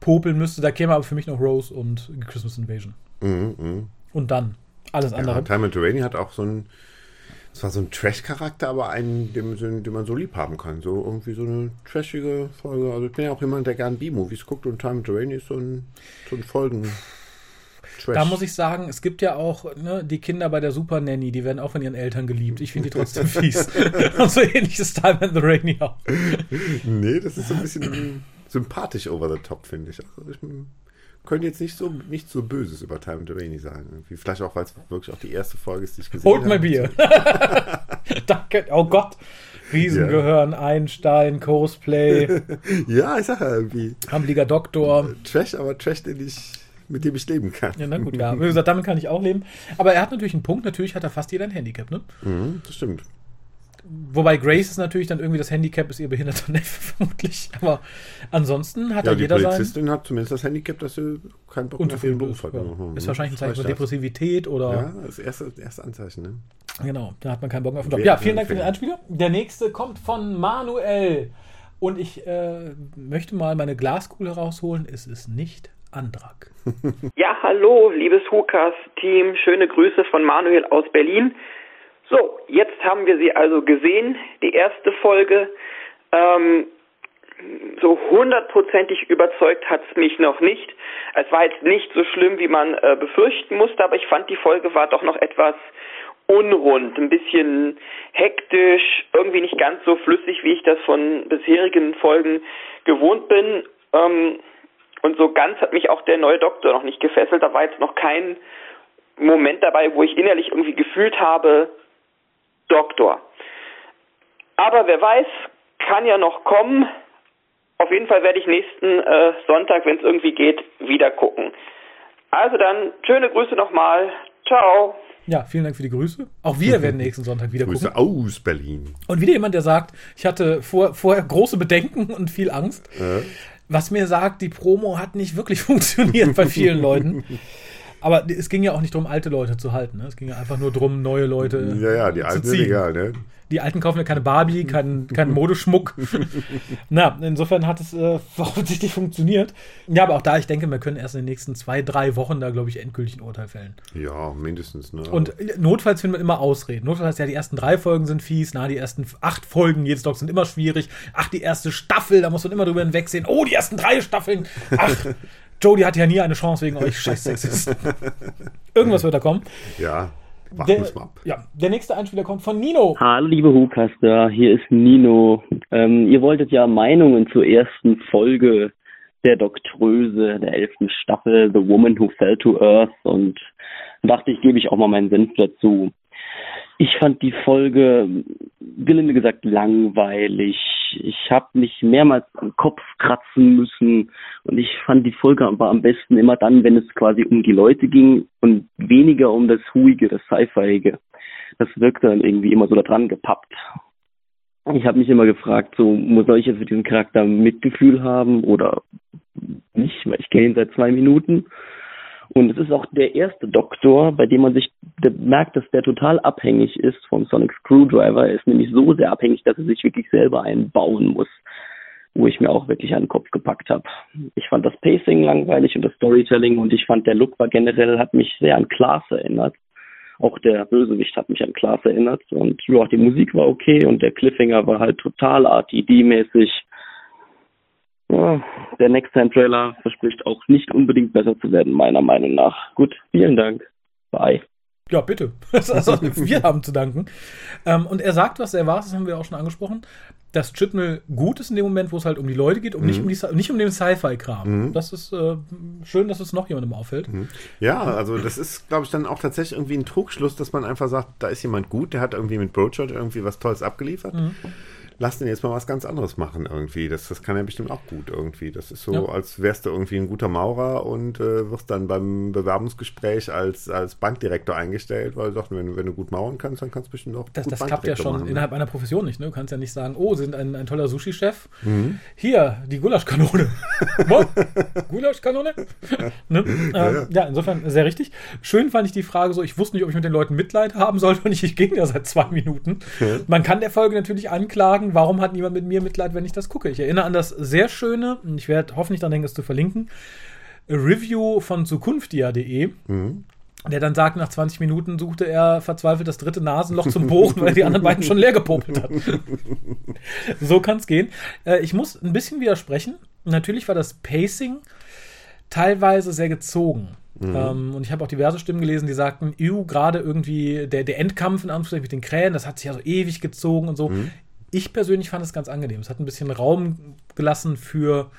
popeln müsste. Da käme aber für mich noch Rose und Christmas Invasion. Mhm, mhm. Und dann alles andere. Ja, Time and the Rainy hat auch so ein, es war so ein Trash-Charakter, aber einen, den, den man so lieb haben kann. So irgendwie so eine trashige Folge. Also ich bin ja auch jemand, der gern B-Movies guckt und Time and the Rainy ist so ein, so ein Folgen. Trash. Da muss ich sagen, es gibt ja auch ne, die Kinder bei der Super Nanny, die werden auch von ihren Eltern geliebt. Ich finde die trotzdem [LAUGHS] fies. Und so ähnlich ist Time and the Rainy auch. Nee, das ist so ein bisschen sympathisch over the top, finde ich. Also ich könnte jetzt nicht so nichts so Böses über Time and the Rainy sagen. Irgendwie. Vielleicht auch, weil es wirklich auch die erste Folge ist, die ich gesehen Holt habe. mal Bier. [LAUGHS] [LAUGHS] Danke. Oh Gott. Riesengehirn, Einstein, Cosplay, Ja, ich sag ja irgendwie. Hambliger Doktor. Trash, aber Trash, den ich, mit dem ich leben kann. Ja, na gut, ja. Wie gesagt, damit kann ich auch leben. Aber er hat natürlich einen Punkt. Natürlich hat er fast jeder ein Handicap, ne? Mhm, das stimmt. Wobei Grace ist natürlich dann irgendwie das Handicap, ist ihr behinderter [LAUGHS] Neffe vermutlich. Aber ansonsten hat Ja, ja die jeder sein. Polizistin hat zumindest das Handicap, dass sie keinen Bock mehr auf ihren Unzufrieden Beruf ist. hat. Ja. Mhm. Ist wahrscheinlich ein Zeichen von. Depressivität oder. Ja, das erste, erste Anzeichen, ne? Genau, da hat man keinen Bock mehr auf den Job. Ja, vielen Dank für den Einspieler. Der nächste kommt von Manuel. Und ich äh, möchte mal meine Glaskugel herausholen. Es ist nicht Andrak. Ja, hallo, liebes Hukas-Team. Schöne Grüße von Manuel aus Berlin. So, jetzt haben wir sie also gesehen, die erste Folge. Ähm, so hundertprozentig überzeugt hat's mich noch nicht. Es war jetzt nicht so schlimm, wie man äh, befürchten musste, aber ich fand, die Folge war doch noch etwas unrund, ein bisschen hektisch, irgendwie nicht ganz so flüssig, wie ich das von bisherigen Folgen gewohnt bin. Ähm, und so ganz hat mich auch der neue Doktor noch nicht gefesselt. Da war jetzt noch kein Moment dabei, wo ich innerlich irgendwie gefühlt habe, Doktor. Aber wer weiß, kann ja noch kommen. Auf jeden Fall werde ich nächsten äh, Sonntag, wenn es irgendwie geht, wieder gucken. Also dann, schöne Grüße nochmal. Ciao. Ja, vielen Dank für die Grüße. Auch wir werden nächsten Sonntag wieder gucken. Grüße aus Berlin. Und wieder jemand, der sagt, ich hatte vor, vorher große Bedenken [LAUGHS] und viel Angst. Äh, Was mir sagt, die Promo hat nicht wirklich [LAUGHS] funktioniert bei vielen Leuten. Aber es ging ja auch nicht darum, alte Leute zu halten. Ne? Es ging ja einfach nur darum, neue Leute ja, ja, die zu alten sind egal, ne? Die Alten kaufen ja keine Barbie, keinen keinen Modeschmuck. [LAUGHS] Na, insofern hat es äh, [LAUGHS] offensichtlich funktioniert. Ja, aber auch da, ich denke, wir können erst in den nächsten zwei, drei Wochen da, glaube ich, endgültig ein Urteil fällen. Ja, mindestens, ne? Und notfalls finden wir immer Ausreden. Notfalls, ja, die ersten drei Folgen sind fies, na, die ersten acht Folgen jedes Dog sind immer schwierig. Ach, die erste Staffel, da muss man immer drüber hinwegsehen. Oh, die ersten drei Staffeln. Ach, [LAUGHS] Jodie hatte ja nie eine Chance wegen euch scheiß Sexisten. Irgendwas wird da kommen. ja, Der, wir mal ab. ja, der nächste Einspieler kommt von Nino. Hallo liebe Hucaster, hier ist Nino. Ähm, ihr wolltet ja Meinungen zur ersten Folge der Doktröse der elften Staffel, The Woman Who Fell to Earth und dachte ich, gebe ich auch mal meinen Senf dazu. Ich fand die Folge, gelinde gesagt, langweilig. Ich habe mich mehrmals am Kopf kratzen müssen und ich fand die Folge aber am besten immer dann, wenn es quasi um die Leute ging und weniger um das Huige, das Sci-Fiige das wirkte dann irgendwie immer so da dran gepappt. Ich habe mich immer gefragt, so muss ich jetzt für diesen Charakter Mitgefühl haben oder nicht, weil ich kenne ihn seit zwei Minuten. Und es ist auch der erste Doktor, bei dem man sich merkt, dass der total abhängig ist vom Sonic Screwdriver. Er ist nämlich so sehr abhängig, dass er sich wirklich selber einbauen muss, wo ich mir auch wirklich den Kopf gepackt habe. Ich fand das Pacing langweilig und das Storytelling und ich fand der Look war generell, hat mich sehr an Klaas erinnert. Auch der Bösewicht hat mich an Klaas erinnert und ja, die Musik war okay und der Cliffhanger war halt total RTD-mäßig. Ja, der Next Time Trailer verspricht auch nicht unbedingt besser zu werden, meiner Meinung nach. Gut, vielen Dank. Bye. Ja, bitte. [LAUGHS] Also, wir haben zu danken. Ähm, und er sagt was sehr wahres, das haben wir auch schon angesprochen, dass Chibnall gut ist in dem Moment, wo es halt um die Leute geht, um nicht, um die, nicht um den Sci-Fi-Kram. Das ist äh, schön, dass es noch jemandem auffällt. Ja, also das ist, glaube ich, dann auch tatsächlich irgendwie ein Trugschluss, dass man einfach sagt, da ist jemand gut, der hat irgendwie mit Broadchurch irgendwie was Tolles abgeliefert. Lass den jetzt mal was ganz anderes machen irgendwie. Das, das kann er bestimmt auch gut irgendwie. Das ist so, Ja. als wärst du irgendwie ein guter Maurer und äh, wirst dann beim Bewerbungsgespräch als, als Bankdirektor eingestellt, weil du sagst, wenn, wenn du gut mauern kannst, dann kannst du bestimmt auch Das, gut das klappt ja schon machen, ne? innerhalb einer Profession nicht. Ne? Du kannst ja nicht sagen, oh, Sie sind ein, ein toller Sushi-Chef. Mhm. Hier, die Gulaschkanone. [LAUGHS] Gulaschkanone? [LAUGHS] ne? ja, ja, insofern sehr richtig. Schön fand ich die Frage so, ich wusste nicht, ob ich mit den Leuten Mitleid haben sollte [LAUGHS] und ich, ich ging ja seit zwei Minuten. Man kann der Folge natürlich anklagen, warum hat niemand mit mir Mitleid, wenn ich das gucke. Ich erinnere an das sehr schöne, und ich werde hoffentlich daran denken, es zu verlinken, Review von zukunftia.de. Der dann sagt, nach 20 Minuten suchte er verzweifelt das dritte Nasenloch zum Bohren, weil die anderen beiden schon leer gepopelt hatten. [LAUGHS] so kann es gehen. Äh, ich muss ein bisschen widersprechen. Natürlich war das Pacing teilweise sehr gezogen. Ähm, und ich habe auch diverse Stimmen gelesen, die sagten, ew, gerade irgendwie der, der Endkampf in Anführungszeichen mit den Krähen, das hat sich ja so ewig gezogen und so. Ich persönlich fand es ganz angenehm. Es hat ein bisschen Raum gelassen für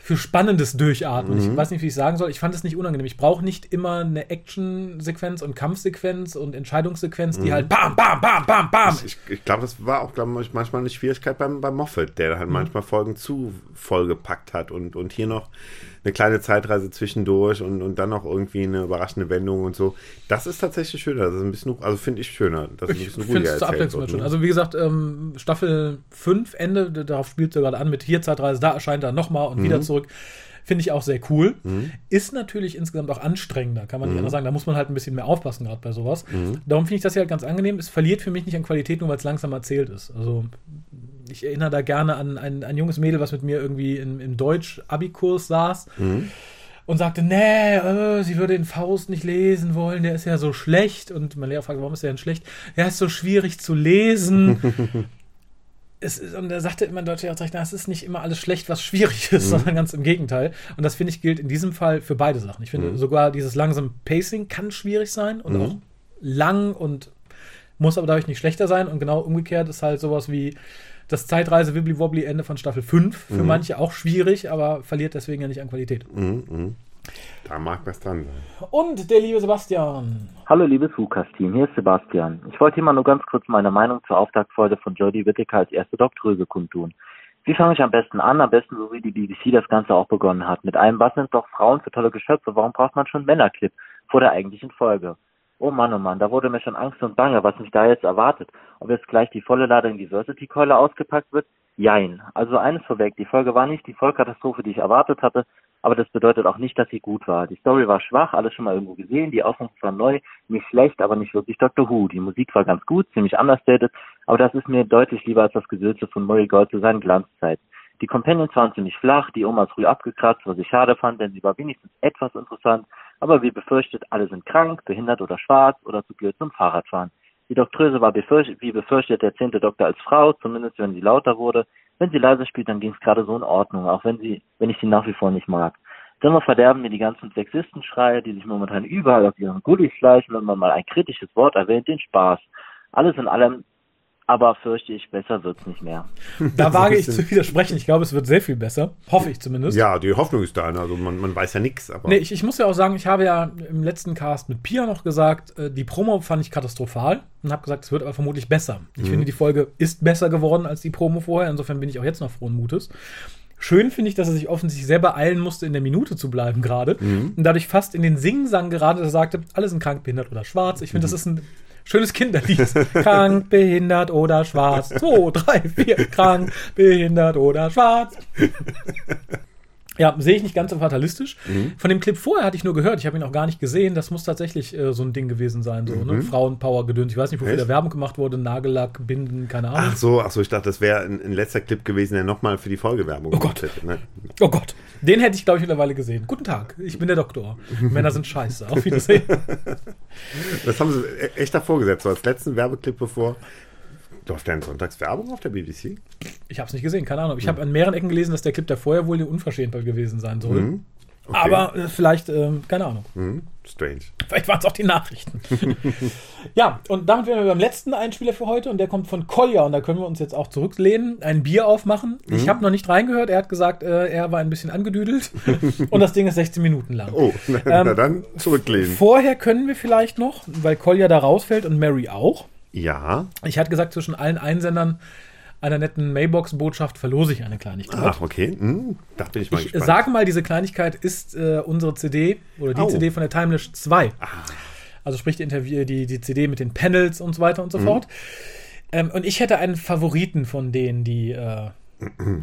für spannendes Durchatmen. Ich weiß nicht, wie ich sagen soll. Ich fand es nicht unangenehm. Ich brauche nicht immer eine Action-Sequenz und Kampfsequenz und Entscheidungssequenz, die halt bam, bam, bam, bam, bam. Ich, ich glaube, das war auch glaub ich, manchmal eine Schwierigkeit beim, beim Moffat, der halt manchmal Folgen zu vollgepackt hat und, und hier noch eine kleine Zeitreise zwischendurch und, und dann noch irgendwie eine überraschende Wendung und so. Das ist tatsächlich schöner. Das ist ein bisschen, also finde ich schöner. Das ist ein Ich bisschen finde ruhiger es erzählt ne? Also wie gesagt, ähm, Staffel 5, Ende, darauf spielt sie gerade an mit hier Zeitreise, da erscheint er nochmal und Mhm. wieder zurück. Finde ich auch sehr cool. Ist natürlich insgesamt auch anstrengender, kann Mhm. man nicht anders sagen. Da muss man halt ein bisschen mehr aufpassen, gerade bei sowas. Darum finde ich das hier halt ganz angenehm. Es verliert für mich nicht an Qualität, nur weil es langsam erzählt ist. Also ich erinnere da gerne an ein, ein junges Mädel, was mit mir irgendwie im, im Deutsch-Abi-Kurs saß und sagte, nee, äh, sie würde den Faust nicht lesen wollen, der ist ja so schlecht. Und mein Lehrer fragte, warum ist der denn schlecht? Ja, ist so schwierig zu lesen. [LAUGHS] es ist, und er sagte immer in Deutsch, ja, recht, na, es ist nicht immer alles schlecht, was schwierig ist, sondern ganz im Gegenteil. Und das finde ich gilt in diesem Fall für beide Sachen. Ich finde sogar dieses langsame Pacing kann schwierig sein und auch lang und muss aber dadurch nicht schlechter sein. Und genau umgekehrt ist halt sowas wie das Zeitreise Wibbly Wobbly Ende von Staffel 5 für manche auch schwierig, aber verliert deswegen ja nicht an Qualität. Da mag was dran sein. Und der liebe Sebastian. Hallo liebes Lukas-Team, hier ist Sebastian. Ich wollte hier mal nur ganz kurz meine Meinung zur Auftaktfolge von Jodie Whittaker als erste Doktoröse kundtun. Wie fange ich am besten an? Am besten so wie die BBC das Ganze auch begonnen hat. Mit einem, was sind doch Frauen für tolle Geschöpfe? Warum braucht man schon einen Männerclip vor der eigentlichen Folge? Oh Mann, oh Mann, da wurde mir schon Angst und Bange, was mich da jetzt erwartet. Ob jetzt gleich die volle Ladung Diversity-Keule ausgepackt wird? Jein. Also eines vorweg, die Folge war nicht die Vollkatastrophe, die ich erwartet hatte, aber das bedeutet auch nicht, dass sie gut war. Die Story war schwach, alles schon mal irgendwo gesehen, die Aufnahme war neu, nicht schlecht, aber nicht wirklich Doctor Who. Die Musik war ganz gut, ziemlich understated, aber das ist mir deutlich lieber als das Gesülze von Murray Gold zu seinen Glanzzeiten. Die Companions waren ziemlich flach, die Oma ist früh abgekratzt, was ich schade fand, denn sie war wenigstens etwas interessant, aber wie befürchtet, alle sind krank, behindert oder schwarz oder zu blöd zum Fahrradfahren. Die Doktröse war befürchtet, wie befürchtet der zehnte Doktor als Frau, zumindest wenn sie lauter wurde. Wenn sie leise spielt, dann ging es gerade so in Ordnung, auch wenn sie, wenn ich sie nach wie vor nicht mag. Dann verderben mir die ganzen Sexistenschreie, die sich momentan überall auf ihren Gullis schleichen, wenn man mal ein kritisches Wort erwähnt, den Spaß. Alles in allem, aber fürchte ich, besser wird's nicht mehr. Da [LAUGHS] wage ich zu widersprechen. Ich glaube, es wird sehr viel besser. Hoffe ich zumindest. Ja, die Hoffnung ist da. Also man, man weiß ja nichts. Aber Nee, ich, ich muss ja auch sagen, ich habe ja im letzten Cast mit Pia noch gesagt, äh, die Promo fand ich katastrophal und habe gesagt, es wird aber vermutlich besser. Ich finde, die Folge ist besser geworden als die Promo vorher. Insofern bin ich auch jetzt noch frohen Mutes. Schön finde ich, dass er sich offensichtlich sehr beeilen musste, in der Minute zu bleiben gerade. Und dadurch fast in den Singsang gerade, dass er sagte, alle sind krank, behindert oder schwarz. Ich finde, das ist ein schönes Kinderlied. [LAUGHS] krank, behindert oder schwarz. Zwei, drei, vier, krank, behindert oder schwarz. [LAUGHS] Ja, sehe ich nicht ganz so fatalistisch. Von dem Clip vorher hatte ich nur gehört, ich habe ihn auch gar nicht gesehen. Das muss tatsächlich äh, so ein Ding gewesen sein, so, ne? Frauenpower-Gedöns. Ich weiß nicht, wofür Echt? der Werbung gemacht wurde, Nagellack, Binden, keine Ahnung. Ach so, ach so, ich dachte, das wäre ein, ein letzter Clip gewesen, der nochmal für die Folgewerbung Oh Gott. hätte. Ne? Oh Gott, den hätte ich, glaube ich, mittlerweile gesehen. Guten Tag, ich bin der Doktor. [LAUGHS] Männer sind scheiße. Auf Wiedersehen. Das haben sie e- echt davor gesetzt, so als letzten Werbeclip bevor. Läuft denn sonntags Werbung auf der BBC? Ich habe es nicht gesehen, keine Ahnung. Ich habe an mehreren Ecken gelesen, dass der Clip der vorher wohl eine Unverschämtheit gewesen sein soll. Aber äh, vielleicht, ähm, keine Ahnung. Hm, strange. Vielleicht waren es auch die Nachrichten. [LAUGHS] ja, und damit wären wir beim letzten Einspieler für heute und der kommt von Kolja und da können wir uns jetzt auch zurücklehnen, ein Bier aufmachen. Ich Mhm. habe noch nicht reingehört, er hat gesagt, äh, er war ein bisschen angedüdelt [LAUGHS] und das Ding ist 16 Minuten lang. Oh, [LAUGHS] na, Ähm, na dann zurücklehnen. Vorher können wir vielleicht noch, weil Kolja da rausfällt und Mary auch. Ja. Ich hatte gesagt, zwischen allen Einsendern einer netten Mailbox-Botschaft verlose ich eine Kleinigkeit. Ach, okay. Hm, da bin ich mal Ich gespannt. sage mal, diese Kleinigkeit ist äh, unsere CD oder die Oh. CD von der Timeless 2. Also sprich die, Interview, die, die CD mit den Panels und so weiter und so Mhm. fort. Ähm, und ich hätte einen Favoriten von denen, die äh,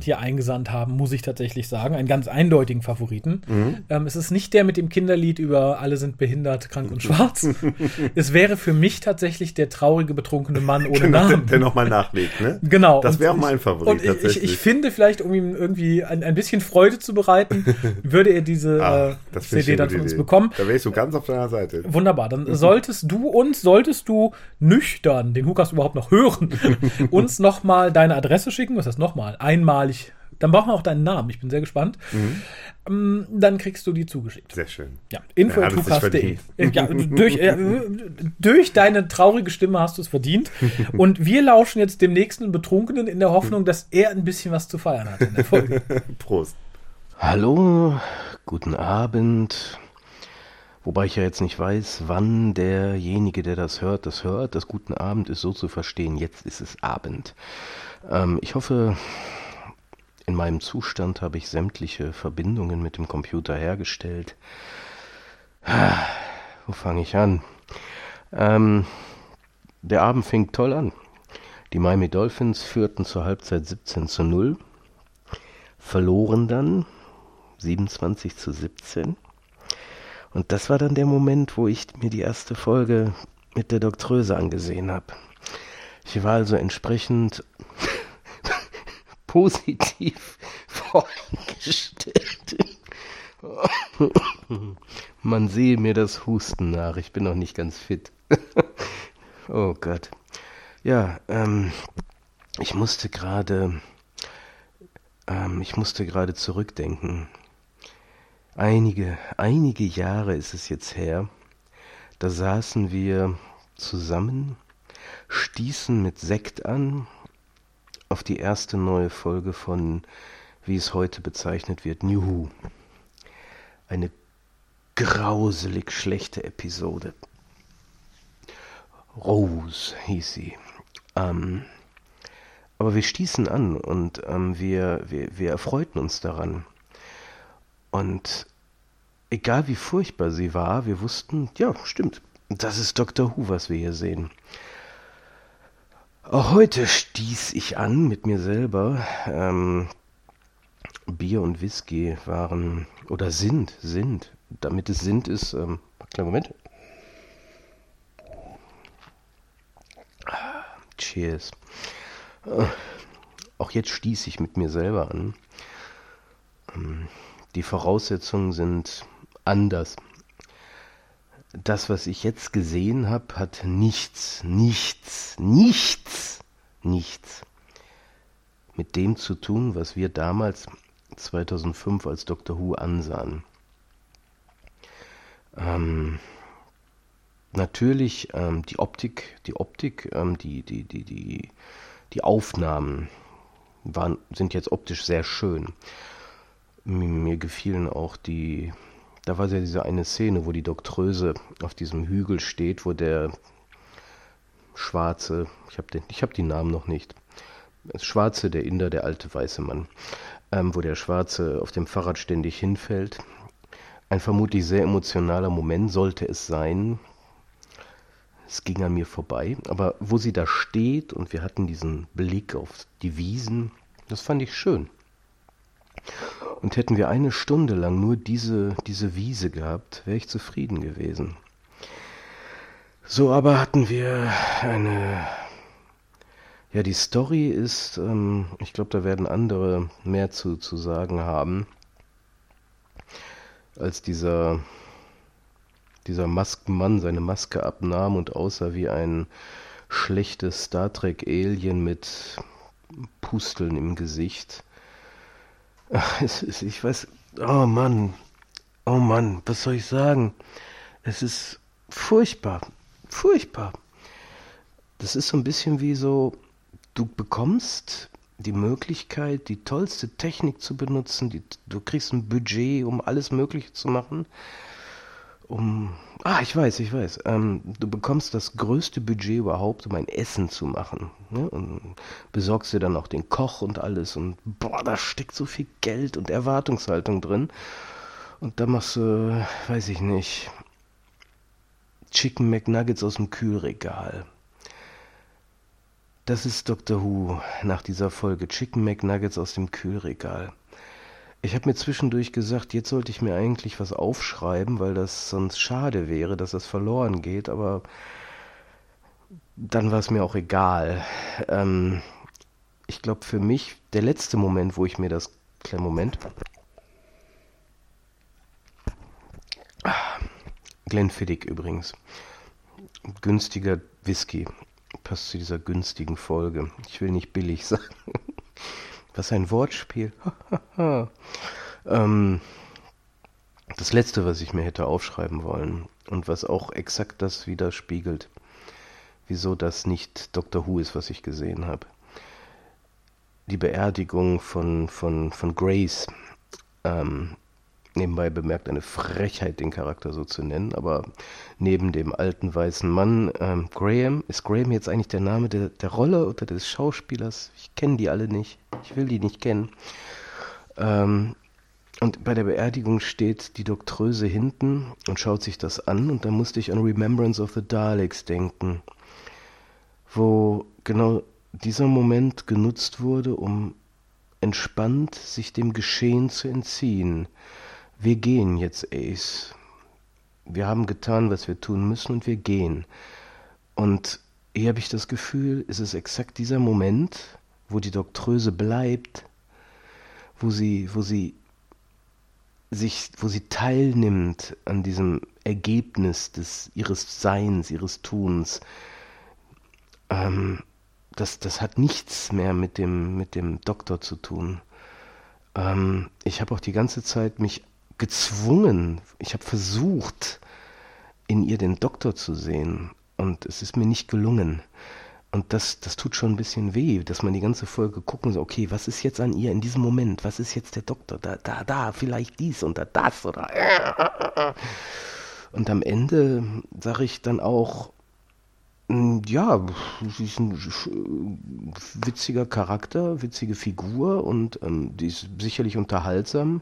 hier eingesandt haben, muss ich tatsächlich sagen. Einen ganz eindeutigen Favoriten. Mhm. Ähm, es ist nicht der mit dem Kinderlied über alle sind behindert, krank und schwarz. [LAUGHS] es wäre für mich tatsächlich der traurige, betrunkene Mann ohne Genau, Namen. der nochmal nachlegt, ne? Genau. Das wäre auch mein Favorit, Und ich, ich, tatsächlich. ich finde vielleicht, um ihm irgendwie ein, ein bisschen Freude zu bereiten, [LAUGHS] würde er diese Ah, äh, CD dann von uns Idee. bekommen. Da wärst du ganz auf deiner Seite. Wunderbar, dann solltest du uns, solltest du nüchtern, den Hukas überhaupt noch hören, [LAUGHS] uns nochmal deine Adresse schicken, was heißt nochmal, einmalig, dann brauchen wir auch deinen Namen, ich bin sehr gespannt. Ähm, Dann kriegst du die zugeschickt. Sehr schön. Ja, info sich verdient. Ja, durch, äh, durch deine traurige Stimme hast du es verdient. [LAUGHS] Und wir lauschen jetzt dem nächsten Betrunkenen in der Hoffnung, dass er ein bisschen was zu feiern hat in der Folge. [LAUGHS] Prost. Hallo, guten Abend. Wobei ich ja jetzt nicht weiß, wann derjenige, der das hört, das hört. Das guten Abend ist so zu verstehen, jetzt ist es Abend. Ähm, ich hoffe, in meinem Zustand habe ich sämtliche Verbindungen mit dem Computer hergestellt. [SIGHS] Wo fange ich an? Ähm, der Abend fing toll an. Die Miami Dolphins führten zur Halbzeit 17 zu 0, verloren dann 27 zu 17. Und das war dann der Moment, wo ich mir die erste Folge mit der Doktröse angesehen habe. Ich war also entsprechend positiv [LAUGHS] voreingestellt. Man sehe mir das Husten nach. Ich bin noch nicht ganz fit. [LAUGHS] oh Gott. Ja, ähm, ich musste gerade, ähm, ich musste gerade zurückdenken. Einige, einige Jahre ist es jetzt her. Da saßen wir zusammen, stießen mit Sekt an auf die erste neue Folge von, wie es heute bezeichnet wird, New Who. Eine grauselig schlechte Episode. Rose hieß sie. Ähm, aber wir stießen an und ähm, wir, wir, wir erfreuten uns daran. Und egal wie furchtbar sie war, wir wussten, ja, stimmt, das ist Dr. Who, was wir hier sehen. Heute stieß ich an mit mir selber. Ähm, Bier und Whisky waren oder sind, sind, damit es sind ist, ähm, kleinen Moment. Cheers. Äh, Auch jetzt stieß ich mit mir selber an. Ähm, Die Voraussetzungen sind anders. Das, was ich jetzt gesehen habe, hat nichts, nichts, nichts, nichts mit dem zu tun, was wir damals 2005 als Doctor Who ansahen. Ähm, natürlich ähm, die Optik, die Optik, ähm, die, die, die, die, die Aufnahmen waren, sind jetzt optisch sehr schön. Mir gefielen auch die, da war ja diese eine Szene, wo die Doktröse auf diesem Hügel steht, wo der Schwarze, ich habe hab die Namen noch nicht, Schwarze, der Inder, der alte weiße Mann, ähm, wo der Schwarze auf dem Fahrrad ständig hinfällt. Ein vermutlich sehr emotionaler Moment sollte es sein. Es ging an mir vorbei, aber wo sie da steht und wir hatten diesen Blick auf die Wiesen, das fand ich schön. Und hätten wir eine Stunde lang nur diese, diese Wiese gehabt, wäre ich zufrieden gewesen. So aber hatten wir eine. Ja, die Story ist, ähm, ich glaube, da werden andere mehr zu, zu sagen haben, als dieser, dieser Maskenmann seine Maske abnahm und aussah wie ein schlechtes Star Trek Alien mit Pusteln im Gesicht. Ich weiß, oh Mann, Oh Mann, was soll ich sagen? Es ist furchtbar, furchtbar. Das ist so ein bisschen wie so, du bekommst die Möglichkeit, die tollste Technik zu benutzen, die, du kriegst ein Budget, um alles Mögliche zu machen. Um, ah, ich weiß, ich weiß. Ähm, du bekommst das größte Budget überhaupt, um ein Essen zu machen. Ne? Und besorgst dir dann auch den Koch und alles. Und boah, da steckt so viel Geld und Erwartungshaltung drin. Und da machst du, weiß ich nicht, Chicken McNuggets aus dem Kühlregal. Das ist Dr. Who nach dieser Folge. Chicken McNuggets aus dem Kühlregal. Ich habe mir zwischendurch gesagt, jetzt sollte ich mir eigentlich was aufschreiben, weil das sonst schade wäre, dass das verloren geht, aber dann war es mir auch egal. Ähm, ich glaube für mich, der letzte Moment, wo ich mir das. Kleinen Moment. Glenfiddich übrigens. Günstiger Whisky. Passt zu dieser günstigen Folge. Ich will nicht billig [LAUGHS] sagen. Was ein Wortspiel. [LAUGHS] ähm, das letzte, was ich mir hätte aufschreiben wollen und was auch exakt das widerspiegelt, wieso das nicht Dr. Who ist, was ich gesehen habe. Die Beerdigung von, von, von Grace. Ähm, nebenbei bemerkt eine Frechheit, den Charakter so zu nennen, aber neben dem alten weißen Mann, ähm, Graham, ist Graham jetzt eigentlich der Name der, der Rolle oder des Schauspielers? Ich kenne die alle nicht. Ich will die nicht kennen. Ähm, und bei der Beerdigung steht die Doktröse hinten und schaut sich das an und da musste ich an Remembrance of the Daleks denken, wo genau dieser Moment genutzt wurde, um entspannt sich dem Geschehen zu entziehen wir gehen jetzt, Ace. Wir haben getan, was wir tun müssen und wir gehen. Und hier habe ich das Gefühl, es ist exakt dieser Moment, wo die Doktröse bleibt, wo sie, wo sie sich, wo sie teilnimmt an diesem Ergebnis des ihres Seins, ihres Tuns. Ähm, das, das hat nichts mehr mit dem, mit dem Doktor zu tun. Ähm, ich habe auch die ganze Zeit mich gezwungen, ich habe versucht, in ihr den Doktor zu sehen und es ist mir nicht gelungen. Und das, das tut schon ein bisschen weh, dass man die ganze Folge gucken soll, okay, was ist jetzt an ihr in diesem Moment? Was ist jetzt der Doktor? Da, da, da, vielleicht dies oder das oder. [LAUGHS] Und am Ende sage ich dann auch, hm, ja, sie ist ein witziger Charakter, witzige Figur und ähm, die ist sicherlich unterhaltsam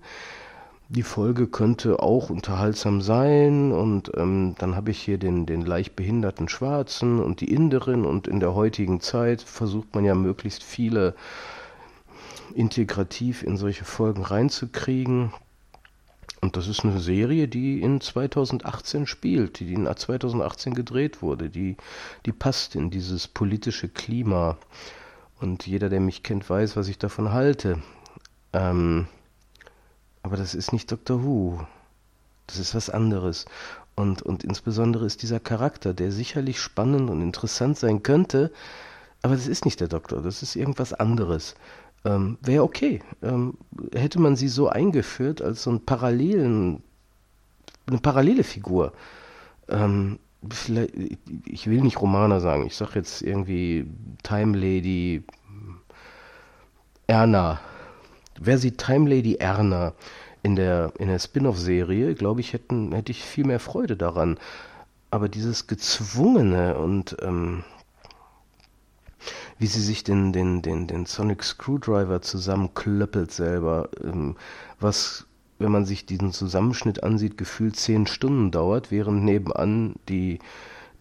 die Folge könnte auch unterhaltsam sein und ähm, dann habe ich hier den, den leicht behinderten Schwarzen und die Inderin und in der heutigen Zeit versucht man ja möglichst viele integrativ in solche Folgen reinzukriegen. Und das ist eine Serie, die in 2018 spielt, die in 2018 gedreht wurde, die, die passt in dieses politische Klima. Und jeder, der mich kennt, weiß, was ich davon halte. Ähm, aber das ist nicht Doctor Who. Das ist was anderes. Und, und insbesondere ist dieser Charakter, der sicherlich spannend und interessant sein könnte, aber das ist nicht der Doktor, das ist irgendwas anderes. Ähm, Wäre okay. Ähm, hätte man sie so eingeführt als so einen parallelen, eine parallele Figur. Ähm, ich will nicht Romaner sagen, ich sag jetzt irgendwie Time Lady Erna Wäre sie Time Lady Erna in der, in der Spin-off-Serie, glaube ich, hätten, hätte ich viel mehr Freude daran. Aber dieses Gezwungene und ähm, wie sie sich den, den, den, den Sonic Screwdriver zusammenklöppelt selber, ähm, was, wenn man sich diesen Zusammenschnitt ansieht, gefühlt zehn Stunden dauert, während nebenan die,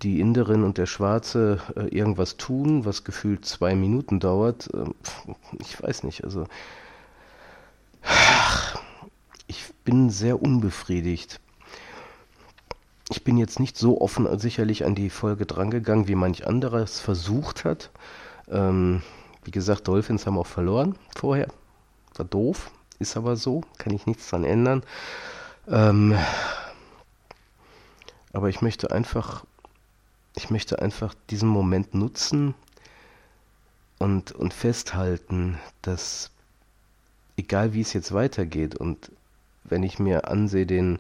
die Inderin und der Schwarze äh, irgendwas tun, was gefühlt zwei Minuten dauert. Ähm, ich weiß nicht, also ich bin sehr unbefriedigt. Ich bin jetzt nicht so offen sicherlich an die Folge drangegangen, wie manch anderes versucht hat. Ähm, wie gesagt, Dolphins haben auch verloren vorher. War doof, ist aber so, kann ich nichts dran ändern. Ähm, aber ich möchte einfach, ich möchte einfach diesen Moment nutzen und, und festhalten, dass egal wie es jetzt weitergeht und wenn ich mir ansehe den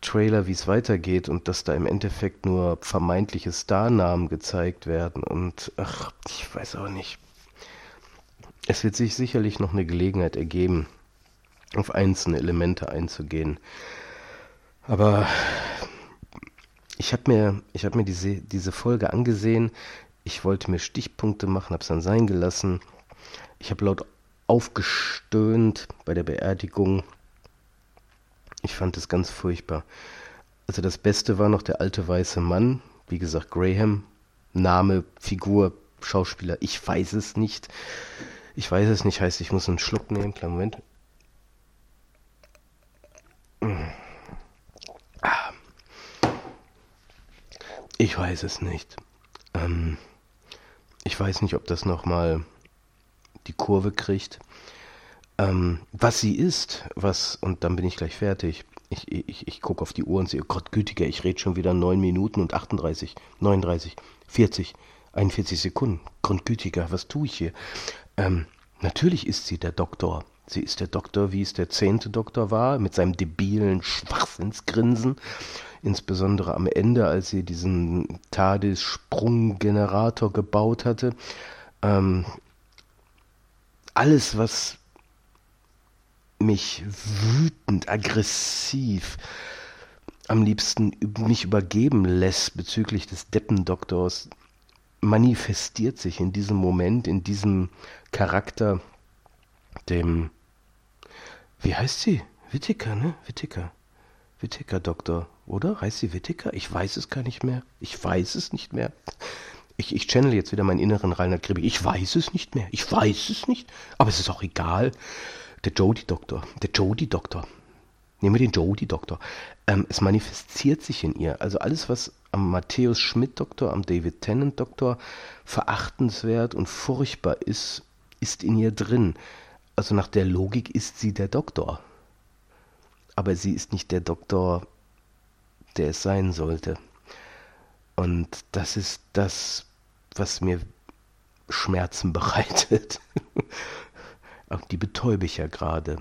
Trailer, wie es weitergeht und dass da im Endeffekt nur vermeintliche Starnamen gezeigt werden und ach, ich weiß auch nicht. Es wird sich sicherlich noch eine Gelegenheit ergeben, auf einzelne Elemente einzugehen. Aber ich habe mir, ich hab mir diese, diese Folge angesehen. Ich wollte mir Stichpunkte machen, habe es dann sein gelassen. Ich habe laut aufgestöhnt bei der Beerdigung. Ich fand es ganz furchtbar. Also das Beste war noch der alte weiße Mann, wie gesagt Graham, Name, Figur, Schauspieler, ich weiß es nicht. Ich weiß es nicht, heißt, ich muss einen Schluck nehmen. Kleinen Moment. Ich weiß es nicht. Ähm, ich weiß nicht, ob das nochmal die Kurve kriegt. Ähm, was sie ist, was, und dann bin ich gleich fertig. Ich, ich, ich gucke auf die Uhr und sehe, Gott, gütiger, ich rede schon wieder 9 Minuten und 38, 39, 40, 41 Sekunden. Grundgütiger, was tue ich hier? Ähm, natürlich ist sie der Doktor. Sie ist der Doktor, wie es der zehnte Doktor war, mit seinem debilen Schwachsinnsgrinsen. Insbesondere am Ende, als sie diesen TARDIS-Sprunggenerator gebaut hatte. Ähm, alles, was mich wütend, aggressiv, am liebsten mich übergeben lässt bezüglich des Deppendoktors, manifestiert sich in diesem Moment, in diesem Charakter, dem wie heißt sie? Whittaker, ne? Whittaker. Whittaker Doktor, oder? Heißt sie Whittaker? Ich weiß es gar nicht mehr. Ich weiß es nicht mehr. Ich, ich channel jetzt wieder meinen inneren Reinhard Gribbe. Ich weiß es nicht mehr. Ich weiß es nicht. Aber es ist auch egal. Der Jody-Doktor. Der Jody-Doktor. Nehmen wir den Jody-Doktor. Ähm, es manifestiert sich in ihr. Also alles, was am Matthäus Schmidt-Doktor, am David Tennant-Doktor verachtenswert und furchtbar ist, ist in ihr drin also nach der Logik ist sie der Doktor. Aber sie ist nicht der Doktor, der es sein sollte. Und das ist das, was mir Schmerzen bereitet. [LAUGHS] Die betäube ich ja gerade.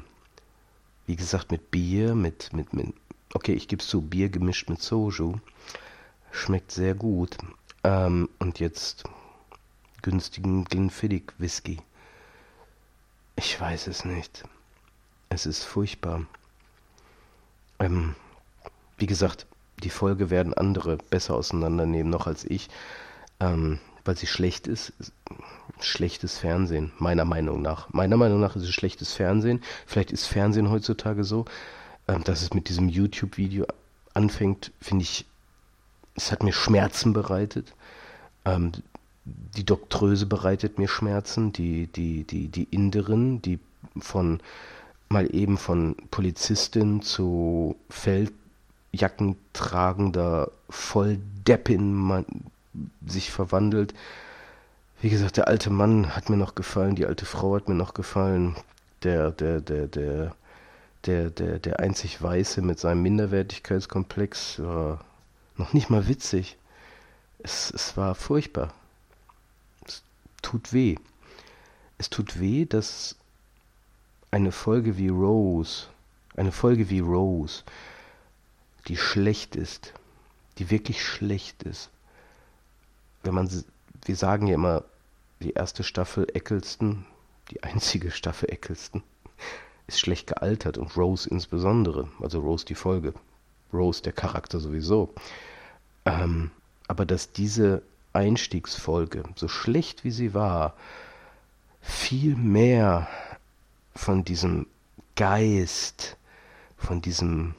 Wie gesagt, mit Bier, mit, mit, mit okay, ich gebe zu, Bier gemischt mit Soju. Schmeckt sehr gut. Ähm, und jetzt günstigen Glenfiddich Whisky. Ich weiß es nicht. Es ist furchtbar. Ähm, wie gesagt, die Folge werden andere besser auseinandernehmen noch als ich, ähm, weil sie schlecht ist. Schlechtes Fernsehen, meiner Meinung nach. Meiner Meinung nach ist es schlechtes Fernsehen. Vielleicht ist Fernsehen heutzutage so, ähm, dass es mit diesem YouTube-Video anfängt, finde ich, es hat mir Schmerzen bereitet. Ähm, die Doktröse bereitet mir Schmerzen, die, die, die, die Inderin, die von mal eben von Polizistin zu Feldjackentragender Volldeppin sich verwandelt. Wie gesagt, der alte Mann hat mir noch gefallen, die alte Frau hat mir noch gefallen, der, der, der, der, der, der, der einzig Weiße mit seinem Minderwertigkeitskomplex war noch nicht mal witzig. Es, es war furchtbar tut weh. Es tut weh, dass eine Folge wie Rose, eine Folge wie Rose, die schlecht ist, die wirklich schlecht ist. Wenn man, wir sagen ja immer, die erste Staffel Eccleston, die einzige Staffel Eccleston, ist schlecht gealtert und Rose insbesondere, also Rose die Folge, Rose der Charakter sowieso. Ähm, aber dass diese Einstiegsfolge, so schlecht wie sie war, viel mehr von diesem Geist, von diesem,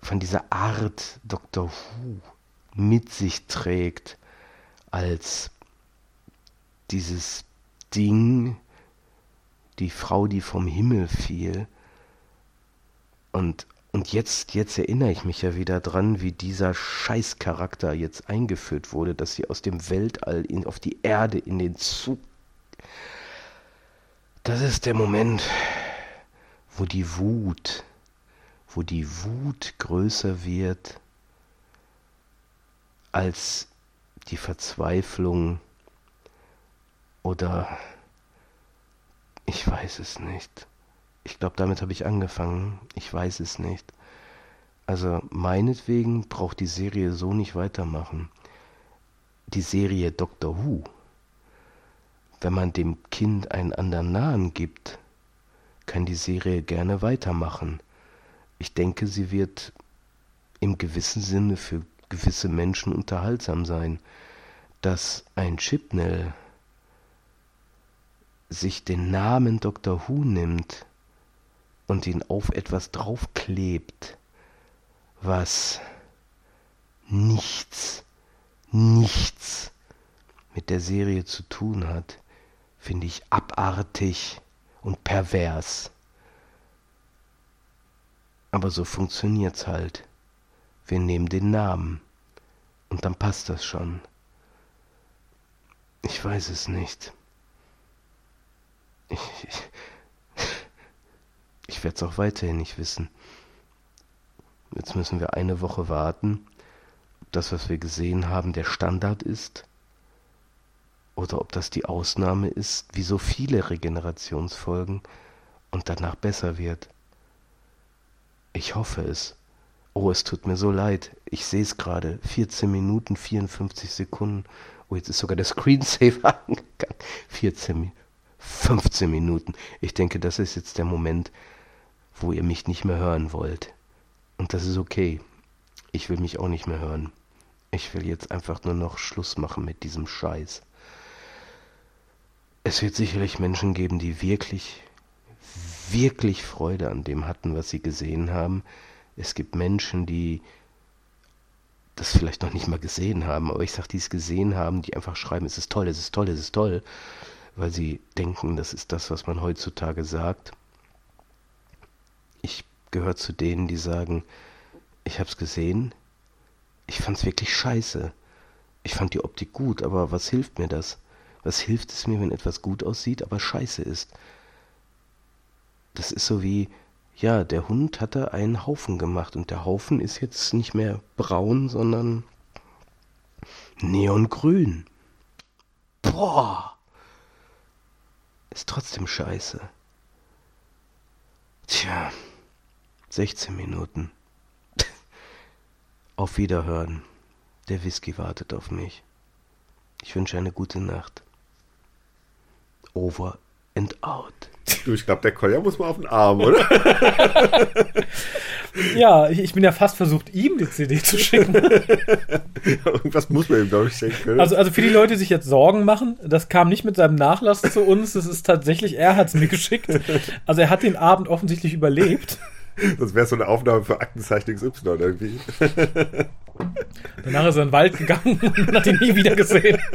von dieser Art Dr. Who mit sich trägt, als dieses Ding, die Frau, die vom Himmel fiel und und jetzt, jetzt erinnere ich mich ja wieder dran, wie dieser Scheißcharakter jetzt eingeführt wurde, dass sie aus dem Weltall in, auf die Erde in den Zug. Das ist der Moment, wo die Wut, wo die Wut größer wird als die Verzweiflung oder ich weiß es nicht. Ich glaube, damit habe ich angefangen. Ich weiß es nicht. Also meinetwegen braucht die Serie so nicht weitermachen. Die Serie Doctor Who, wenn man dem Kind einen anderen Namen gibt, kann die Serie gerne weitermachen. Ich denke, sie wird im gewissen Sinne für gewisse Menschen unterhaltsam sein. Dass ein Chipnell sich den Namen Dr. Who nimmt und ihn auf etwas draufklebt, was nichts, nichts mit der Serie zu tun hat, finde ich abartig und pervers. Aber so funktioniert's halt. Wir nehmen den Namen und dann passt das schon. Ich weiß es nicht. Ich, ich, ich werde es auch weiterhin nicht wissen. Jetzt müssen wir eine Woche warten, ob das, was wir gesehen haben, der Standard ist oder ob das die Ausnahme ist, wie so viele Regenerationsfolgen und danach besser wird. Ich hoffe es. Oh, es tut mir so leid. Ich sehe es gerade. 14 Minuten, 54 Sekunden. Oh, jetzt ist sogar der Screensaver [LAUGHS] angegangen. 14, 15 Minuten. Ich denke, das ist jetzt der Moment, wo ihr mich nicht mehr hören wollt. Und das ist okay. Ich will mich auch nicht mehr hören. Ich will jetzt einfach nur noch Schluss machen mit diesem Scheiß. Es wird sicherlich Menschen geben, die wirklich, wirklich Freude an dem hatten, was sie gesehen haben. Es gibt Menschen, die das vielleicht noch nicht mal gesehen haben, aber ich sag, die es gesehen haben, die einfach schreiben, es ist toll, es ist toll, es ist toll, weil sie denken, das ist das, was man heutzutage sagt. Ich gehöre zu denen, die sagen, ich hab's gesehen, ich fand's wirklich scheiße. Ich fand die Optik gut, aber was hilft mir das? Was hilft es mir, wenn etwas gut aussieht, aber scheiße ist? Das ist so wie, ja, der Hund hatte einen Haufen gemacht und der Haufen ist jetzt nicht mehr braun, sondern neongrün. Boah! Ist trotzdem scheiße. Tja, 16 Minuten. [LAUGHS] Auf Wiederhören. Der Whisky wartet auf mich. Ich wünsche eine gute Nacht. Over and out. Du, ich glaube, der Kolja muss mal auf den Arm, oder? [LAUGHS] ja, ich, ich, bin ja fast versucht, ihm die CD zu schicken. [LAUGHS] Irgendwas muss man ihm, glaube ich, schenken. Also, also für die Leute, die sich jetzt Sorgen machen, das kam nicht mit seinem Nachlass zu uns. Das ist tatsächlich, er hat es mir geschickt. Also er hat den Abend offensichtlich überlebt. Das wäre so eine Aufnahme für Aktenzeichen XY irgendwie. Danach ist er in den Wald gegangen und hat ihn nie wieder gesehen. [LAUGHS]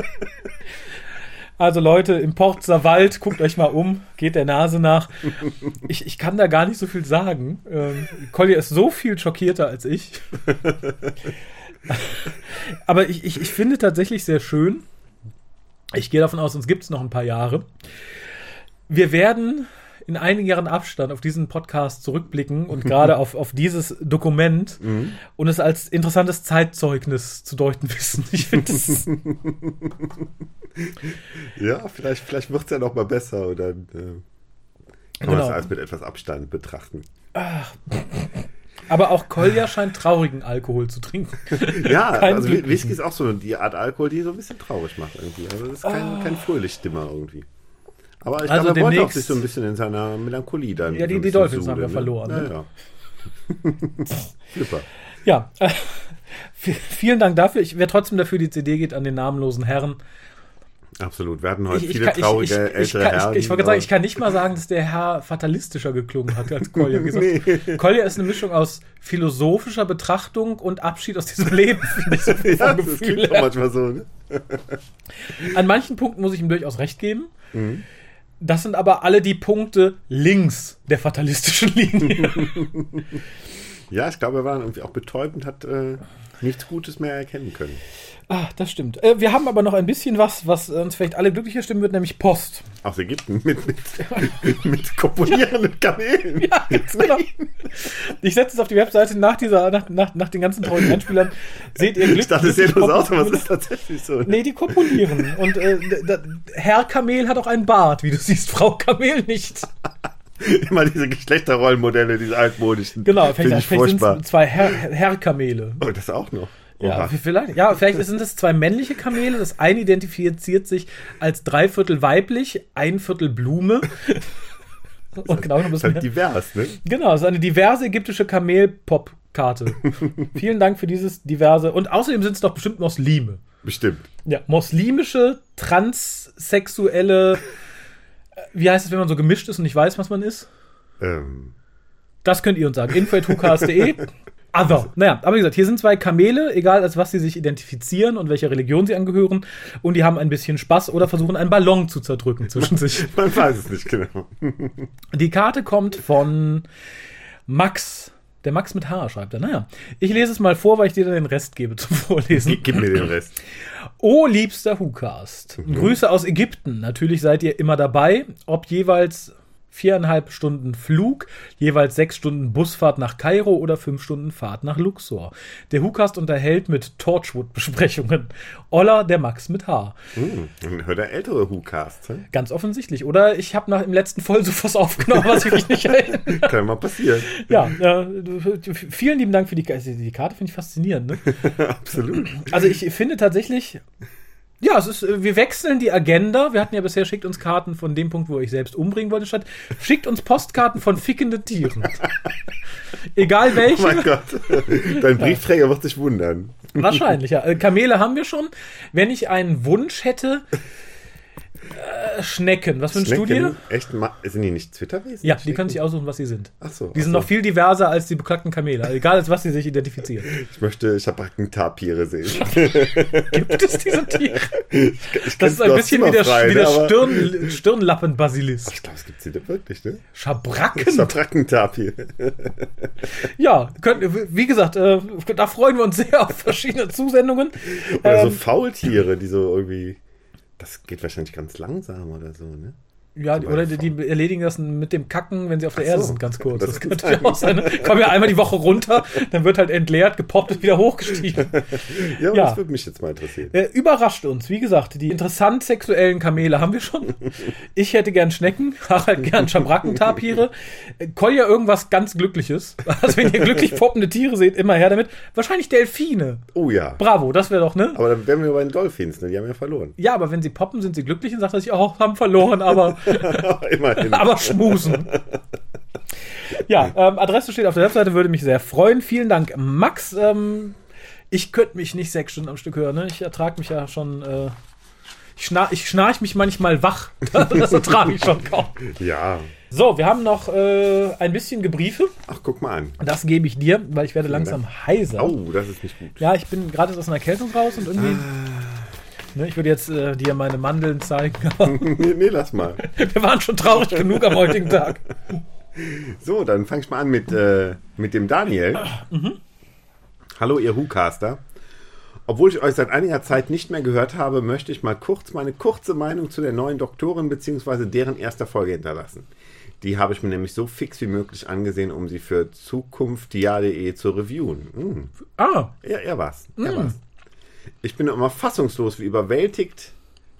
Also Leute, im Porzer Wald, guckt euch mal um, geht der Nase nach. Ich, ich kann da gar nicht so viel sagen. Ähm, Collier ist so viel schockierter als ich. Aber ich, ich, ich finde tatsächlich sehr schön. Ich gehe davon aus, uns gibt es noch ein paar Jahre. Wir werden in einigen Jahren Abstand auf diesen Podcast zurückblicken und gerade [LAUGHS] auf, auf dieses Dokument mhm. und es als interessantes Zeitzeugnis zu deuten [LAUGHS] wissen. Ich finde das. [LAUGHS] ja, vielleicht, vielleicht wird es ja noch mal besser dann äh, kann genau. man das alles mit etwas Abstand betrachten. Ach. Aber auch Kolja scheint traurigen Alkohol zu trinken. ja, kein also Whisky ist auch so die Art Alkohol, die so ein bisschen traurig macht irgendwie. Also das ist kein, oh. kein Fröhlich-Dimmer irgendwie. Aber ich also glaube, er auch sich so ein bisschen in seiner Melancholie dann. Ja, die, die Dolphins haben ja ne? verloren. Ja, ne? ja. [LAUGHS] Super. Ja, äh, [LAUGHS] vielen Dank dafür. Ich wäre trotzdem dafür, die CD geht an den namenlosen Herren. Absolut. Wir hatten heute ich, viele kann, traurige ich, ich, ältere kann, Herren. Ich, wollte sagen, ich kann nicht mal sagen, dass der Herr fatalistischer geklungen hat als Collier. [LAUGHS] nee. Collier ist eine Mischung aus philosophischer Betrachtung und Abschied aus diesem Leben, ich so ja, das klingt manchmal so. Ne? An manchen Punkten muss ich ihm durchaus recht geben. Mhm. Das sind aber alle die Punkte links der fatalistischen Linie. [LAUGHS] ja, ich glaube, er war irgendwie auch betäubend, hat äh, nichts Gutes mehr erkennen können. Ah, das stimmt. Äh, wir haben aber noch ein bisschen was, was uns vielleicht alle glücklicher stimmen wird, nämlich Post. Aus Ägypten mit, mit, mit kopulierenden Kamelen. Ja, genau. Ich setze es auf die Webseite nach dieser, nach, nach, nach den ganzen tollen Einspielern. Seht ihr Glück. Ich dachte, es sieht bloß aus, aber es ist tatsächlich so. Nee, die kopulieren. Und äh, Herr Kamel hat auch einen Bart, wie du siehst, Frau Kamel nicht. [LAUGHS] Immer diese Geschlechterrollenmodelle, diese altmodischen. Genau, vielleicht, ich vielleicht sind es zwei Herr, Herrkamele. Oh, das auch noch. Ja, vielleicht, ja, vielleicht sind es zwei männliche Kamele. Das eine identifiziert sich als dreiviertel weiblich, ein Viertel Blume. [LAUGHS] Und genau ist halt divers, ne? Genau, es ist eine diverse ägyptische Kamel-Pop-Karte. [LAUGHS] Vielen Dank für dieses diverse. Und außerdem sind es doch bestimmt Muslime. Bestimmt. Ja, muslimische, transsexuelle. Wie heißt es, wenn man so gemischt ist und nicht weiß, was man ist? Ähm, Das könnt ihr uns sagen. info.hukas.de. Other. Naja, aber wie gesagt, hier sind zwei Kamele, egal als was sie sich identifizieren und welcher Religion sie angehören. Und die haben ein bisschen Spaß oder versuchen, einen Ballon zu zerdrücken zwischen sich. man weiß es nicht genau. Die Karte kommt von Max. Der Max mit H schreibt er. Naja, ich lese es mal vor, weil ich dir dann den Rest gebe zum Vorlesen. Gib mir den Rest. Oh, liebster Hukast. Grüße aus Ägypten. Natürlich seid ihr immer dabei, ob jeweils viereinhalb Stunden Flug, jeweils sechs Stunden Busfahrt nach Kairo oder fünf Stunden Fahrt nach Luxor. Der Hukast unterhält mit Torchwood-Besprechungen. Olla, der Max mit H. Hm, dann hört der ältere Who-Cast. Hm? Ganz offensichtlich. Oder ich habe nach im letzten Voll so was aufgenommen, was ich mich nicht erinnere. [LAUGHS] Kann mal passieren. Ja, äh, vielen lieben Dank für die Karte. Die Karte finde ich faszinierend. Ne? [LAUGHS] Absolut. Also ich finde tatsächlich, ja, es ist, äh, wir wechseln die Agenda. Wir hatten ja bisher schickt uns Karten von dem Punkt, wo ich selbst umbringen wollte, statt schickt uns Postkarten von fickenden Tieren. [LAUGHS] Egal Oh welche. mein Gott. Dein Briefträger wird sich wundern. Wahrscheinlich, ja. Äh, Kamele haben wir schon. Wenn ich einen Wunsch hätte, Schnecken. Was du dir? Schnecken, Echt, ma- sind die nicht Twitterwesen? Ja, die können sich aussuchen, was sie sind. Ach so. Die sind ach noch so. viel diverser als die beknackten Kamele. Egal, als was sie sich identifizieren. [LAUGHS] Ich möchte Schabrackentapire sehen. [LAUGHS] Gibt es diese Tiere? Ich Das kenn's ist ein bisschen wie der, Zimmerfrei, wie der ne, Stirn, Stirnlappen-Basilisk. Ich glaube, es gibt sie da wirklich, ne? Schabracken? Schabrackentapir. Ja, könnt, wie gesagt, äh, da freuen wir uns sehr auf verschiedene Zusendungen. Oder so Ähm, Faultiere, die so irgendwie. Das geht wahrscheinlich ganz langsam oder so, ne? Ja, oder die, die erledigen das mit dem Kacken, wenn sie auf der so. Erde sind, ganz kurz. Das Das, könnte ja auch sein. ne? Kommen ja einmal die Woche runter, dann wird halt entleert, gepoppt und wieder hochgestiegen. [LAUGHS] Ja, Ja. das würde mich jetzt mal interessieren. Äh, überrascht uns, wie gesagt, die interessant sexuellen Kamele haben wir schon. Ich hätte gern Schnecken, Harald gern Schabrackentapire. Äh, Kolja irgendwas ganz Glückliches. [LAUGHS] Also wenn ihr glücklich poppende Tiere seht, immer her damit. Wahrscheinlich Delfine. Oh ja. Bravo, das wäre doch, ne? Aber dann wären wir bei den Dolphins, ne? Die haben ja verloren. Ja, aber wenn sie poppen, sind sie glücklich und sagt er sich, oh, haben verloren, aber, [LAUGHS] [LAUGHS] Immerhin. aber schmusen. Ja, ähm, Adresse steht auf der Webseite, würde mich sehr freuen. Vielen Dank, Max. Ähm, ich könnte mich nicht sechs Stunden am Stück hören, ne? Ich ertrage mich ja schon. Äh, ich, schnarch, ich schnarch mich manchmal wach. [LAUGHS] Das ertrage ich schon kaum. Ja. So, wir haben noch äh, ein bisschen Gebriefe. Ach, guck mal an. Das gebe ich dir, weil ich werde langsam heiser. Oh, das ist nicht gut. Ja, ich bin gerade aus einer Erkältung raus und irgendwie. Ne, ich würde jetzt äh, dir meine Mandeln zeigen. [LAUGHS] nee, nee, lass mal. [LAUGHS] Wir waren schon traurig genug am heutigen Tag. [LAUGHS] So, dann fang ich mal an mit, äh, mit dem Daniel. [CLEARS THROAT] Hallo, ihr Whocaster. Obwohl ich euch seit einiger Zeit nicht mehr gehört habe, möchte ich mal kurz meine kurze Meinung zu der neuen Doktorin bzw. deren erster Folge hinterlassen. Die habe ich mir nämlich so fix wie möglich angesehen, um sie für zukunftdia.de zu reviewen. Hm. Ah, Er, er war's. Er war's. Ich bin immer fassungslos wie überwältigt.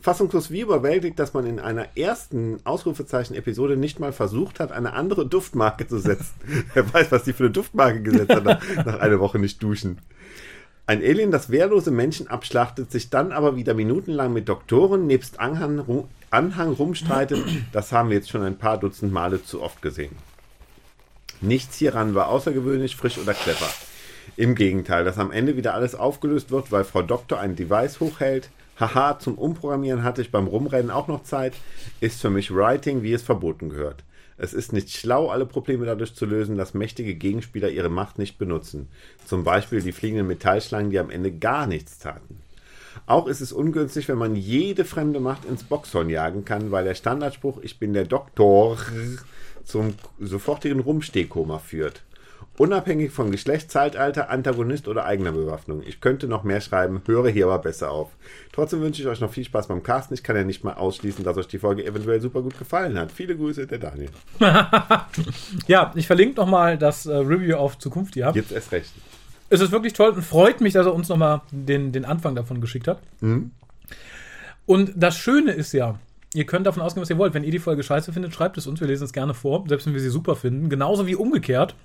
Fassungslos wie überwältigt, dass man in einer ersten Ausrufezeichen-Episode nicht mal versucht hat, eine andere Duftmarke zu setzen. [LAUGHS] Wer weiß, was die für eine Duftmarke gesetzt hat, nach, nach einer Woche nicht duschen. Ein Alien, das wehrlose Menschen abschlachtet, sich dann aber wieder minutenlang mit Doktoren nebst Anhang, ru- Anhang rumstreitet, das haben wir jetzt schon ein paar Dutzend Male zu oft gesehen. Nichts hieran war außergewöhnlich, frisch oder clever. Im Gegenteil, dass am Ende wieder alles aufgelöst wird, weil Frau Doktor ein Device hochhält. Haha, zum Umprogrammieren hatte ich beim Rumrennen auch noch Zeit, ist für mich Writing, wie es verboten gehört. Es ist nicht schlau, alle Probleme dadurch zu lösen, dass mächtige Gegenspieler ihre Macht nicht benutzen. Zum Beispiel die fliegenden Metallschlangen, die am Ende gar nichts taten. Auch ist es ungünstig, wenn man jede fremde Macht ins Boxhorn jagen kann, weil der Standardspruch Ich bin der Doktor zum sofortigen Rumstehkoma führt. Unabhängig von Geschlecht, Zeitalter, Antagonist oder eigener Bewaffnung. Ich könnte noch mehr schreiben, höre hier aber besser auf. Trotzdem wünsche ich euch noch viel Spaß beim Casten. Ich kann ja nicht mal ausschließen, dass euch die Folge eventuell super gut gefallen hat. Viele Grüße, der Daniel. [LAUGHS] ja, ich verlinke nochmal das äh, Review auf Zukunft, ja. Jetzt erst recht. Es ist wirklich toll und freut mich, dass er uns nochmal den, den Anfang davon geschickt hat. Mhm. Und das Schöne ist ja, Ihr könnt davon ausgehen, was ihr wollt. Wenn ihr die Folge scheiße findet, schreibt es uns. Wir lesen es gerne vor, selbst wenn wir sie super finden. Genauso wie umgekehrt.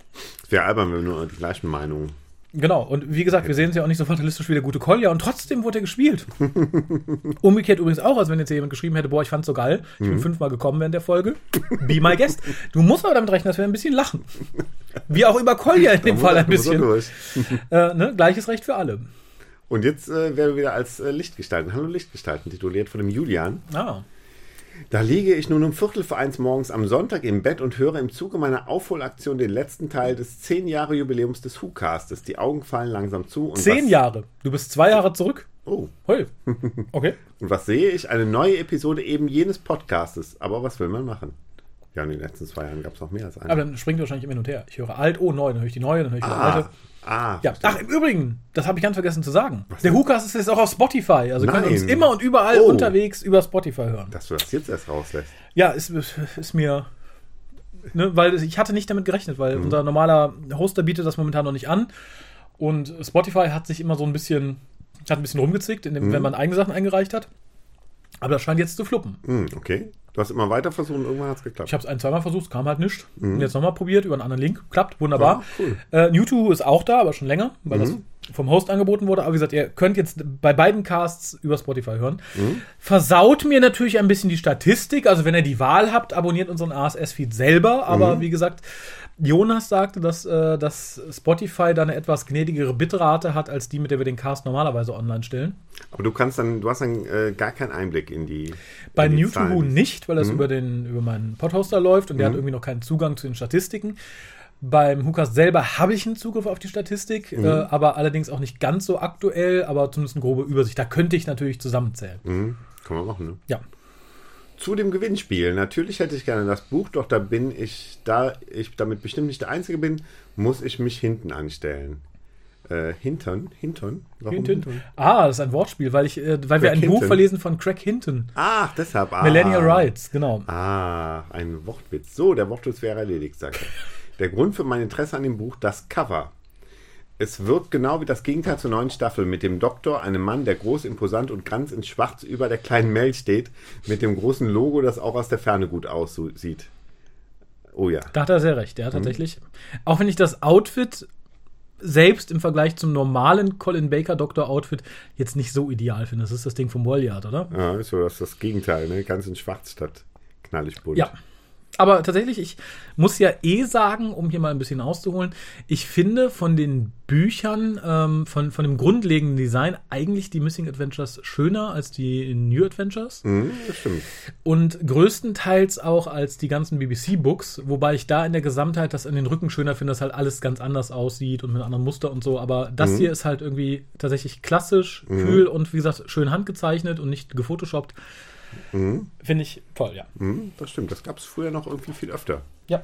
Es wäre albern, wenn wir nur die gleichen Meinungen. Genau. Und wie gesagt, wir sehen es ja auch nicht so fatalistisch wie der gute Kolja. Und trotzdem wurde er gespielt. [LAUGHS] Umgekehrt übrigens auch, als wenn jetzt jemand geschrieben hätte, boah, ich fand's so geil. Ich bin fünfmal gekommen während der Folge. Be my guest. Du musst aber damit rechnen, dass wir ein bisschen lachen. Wie auch über Kolja in dem Fall ein bisschen. [LAUGHS] Äh, ne? Gleiches Recht für alle. Und jetzt äh, werden wir wieder als äh, Lichtgestalten, Hallo Lichtgestalten, tituliert von dem Julian. Ah. Da liege ich nun um Viertel vor eins morgens am Sonntag im Bett und höre im Zuge meiner Aufholaktion den letzten Teil des 10 Jahre Jubiläums des WhoCastes. Die Augen fallen langsam zu. Und Zehn Jahre. Du bist zwei Jahre zurück. Oh. Heul. Okay. [LAUGHS] Und was sehe ich? Eine neue Episode eben jenes Podcastes. Aber was will man machen? Ja, in den letzten zwei Jahren gab es noch mehr als eine. Aber dann springt wahrscheinlich immer hin und her. Ich höre alt, oh neu, dann höre ich die neue, dann höre ich die alte. Ah, Ja, ach, im Übrigen, das habe ich ganz vergessen zu sagen. Der WhoCast ist jetzt auch auf Spotify. Also ihr könnt uns Nein. immer und überall Oh. unterwegs über Spotify hören. dass du das jetzt erst rauslässt. Ja, ist, ist mir. Ne, weil ich hatte nicht damit gerechnet, weil unser normaler Hoster bietet das momentan noch nicht an. Und Spotify hat sich immer so ein bisschen, hat ein bisschen rumgezickt, indem, wenn man eigene Sachen eingereicht hat. Aber das scheint jetzt zu fluppen. Hm, okay. Du hast immer weiter versucht und irgendwann hat es geklappt. Ich habe es ein, zweimal versucht, es kam halt nichts. Und jetzt nochmal probiert über einen anderen Link. Klappt, wunderbar. Ja, cool. Äh, Newtwo ist auch da, aber schon länger, weil das vom Host angeboten wurde. Aber wie gesagt, ihr könnt jetzt bei beiden Casts über Spotify hören. Versaut mir natürlich ein bisschen die Statistik. Also wenn ihr die Wahl habt, abonniert unseren ASS-Feed selber. Aber wie gesagt, Jonas sagte, dass, äh, dass Spotify da eine etwas gnädigere Bitrate hat, als die, mit der wir den Cast normalerweise online stellen. Aber du kannst dann, du hast dann äh, gar keinen Einblick in die. Bei Zahlen. nicht, weil das über, den, über meinen Podhoster läuft und der hat irgendwie noch keinen Zugang zu den Statistiken. Beim Hookast selber habe ich einen Zugriff auf die Statistik, äh, aber allerdings auch nicht ganz so aktuell, aber zumindest eine grobe Übersicht. Da könnte ich natürlich zusammenzählen. Mhm. Kann man machen, ne? Ja. Zu dem Gewinnspiel. Natürlich hätte ich gerne das Buch, doch da bin ich, da ich damit bestimmt nicht der Einzige bin, muss ich mich hinten anstellen. Äh, hintern? Hintern? Warum? Hinton. Ah, das ist ein Wortspiel, weil, ich, äh, weil wir ein Buch Hinton. verlesen von Craig Hinton. Ach, deshalb. Ah. Millennial Rights, genau. Ah, ein Wortwitz. So, der Wortwitz wäre erledigt, sagt er. Der Grund für mein Interesse an dem Buch, das Cover. Es wird genau wie das Gegenteil zur neuen Staffel mit dem Doktor, einem Mann, der groß, imposant und ganz in Schwarz über der kleinen Mel steht, mit dem großen Logo, das auch aus der Ferne gut aussieht. Oh ja. Da hat er sehr recht, ja, tatsächlich. Auch wenn ich das Outfit selbst im Vergleich zum normalen Colin Baker Doktor Outfit jetzt nicht so ideal finde. Das ist das Ding vom Walliard, oder? Ja, ist so das, ist das Gegenteil, ne? Ganz in Schwarz statt knallig bunt. Ja. Aber tatsächlich, ich muss ja eh sagen, um hier mal ein bisschen auszuholen, ich finde von den Büchern, ähm, von, von dem grundlegenden Design, eigentlich die Missing Adventures schöner als die New Adventures. Mhm, das stimmt. Und größtenteils auch als die ganzen BBC-Books, wobei ich da in der Gesamtheit das an den Rücken schöner finde, dass halt alles ganz anders aussieht und mit einem anderen Muster und so. Aber das Mhm. hier ist halt irgendwie tatsächlich klassisch, kühl und wie gesagt, schön handgezeichnet und nicht gefotoshoppt. Finde ich toll, ja. Mhm, das stimmt. Das gab es früher noch irgendwie viel öfter. Ja.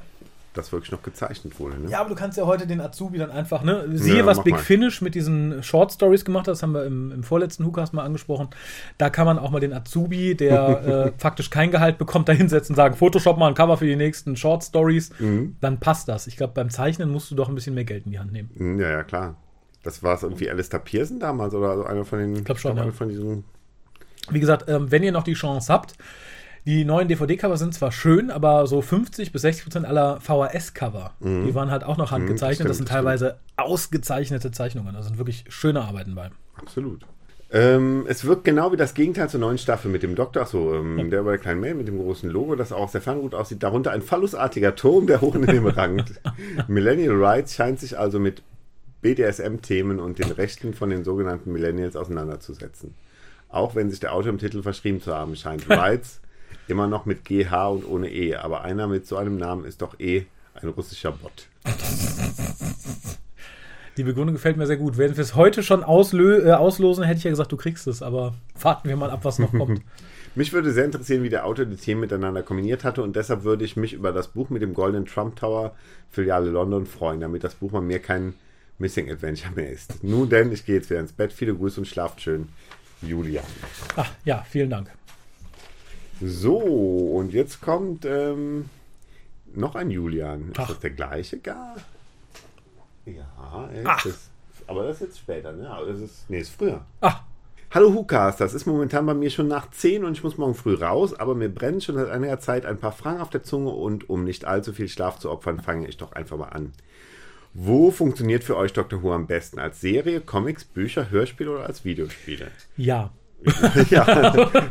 Das wirklich noch gezeichnet wurde. Ne? Ja, aber du kannst ja heute den Azubi dann einfach, ne? Siehe, Ja, was Big mal. Finish mit diesen Short Stories gemacht hat, das haben wir im, im vorletzten Hookast mal angesprochen. Da kann man auch mal den Azubi, der [LAUGHS] äh, faktisch kein Gehalt bekommt, da hinsetzen und sagen, Photoshop mal ein Cover für die nächsten Short Stories. Mhm. Dann passt das. Ich glaube, beim Zeichnen musst du doch ein bisschen mehr Geld in die Hand nehmen. Mhm, Ja, ja, klar. Das war es irgendwie Alistair Pearson damals oder so einer von den. Ich glaub schon, einer ja. von diesen. Wie gesagt, ähm, wenn ihr noch die Chance habt, die neuen DVD-Cover sind zwar schön, aber so 50 bis 60 Prozent aller VHS-Cover, die waren halt auch noch handgezeichnet. Mhm. das, stimmt, sind das teilweise ausgezeichnete Zeichnungen. Da sind wirklich schöne Arbeiten bei. Absolut. Ähm, es wirkt genau wie das Gegenteil zur neuen Staffel mit dem Doktor, achso, ähm, der bei der kleinen Mail mit dem großen Logo, das auch sehr ferngut aussieht. Darunter ein phallusartiger Turm, der hoch in den Himmel [LAUGHS] rankt. Millennial Rights scheint sich also mit BDSM-Themen und den Rechten von den sogenannten Millennials auseinanderzusetzen. Auch wenn sich der Autor im Titel verschrieben zu haben scheint. Rights [LAUGHS] immer noch mit GH und ohne E, aber einer mit so einem Namen ist doch eh ein russischer Bot. [LAUGHS] Die Begründung gefällt mir sehr gut. Wenn wir es heute schon äh, auslosen, hätte ich ja gesagt, du kriegst es, aber warten wir mal ab, was noch kommt. [LAUGHS] Mich würde sehr interessieren, wie der Autor die Themen miteinander kombiniert hatte und deshalb würde ich mich über das Buch mit dem Golden Trump Tower Filiale London freuen, damit das Buch mal mehr kein Missing Adventure mehr ist. Nun denn, ich gehe jetzt wieder ins Bett. Viele Grüße und schlaft schön. Julia. Ach ja, vielen Dank. So, und jetzt kommt ähm, noch ein Julian. Ach. Ist das der gleiche gar? Ja, er ist Ach. es. Aber das ist jetzt später, ne? Das ist, nee, ist früher. Ah, Hallo Hukas, das ist momentan bei mir schon nach 10 und ich muss morgen früh raus, aber mir brennt schon seit einiger Zeit ein paar Fragen auf der Zunge und um nicht allzu viel Schlaf zu opfern, fange ich doch einfach mal an. Wo funktioniert für euch Dr. Who am besten? Als Serie, Comics, Bücher, Hörspiele oder als Videospiele? Ja. Ja. [LAUGHS]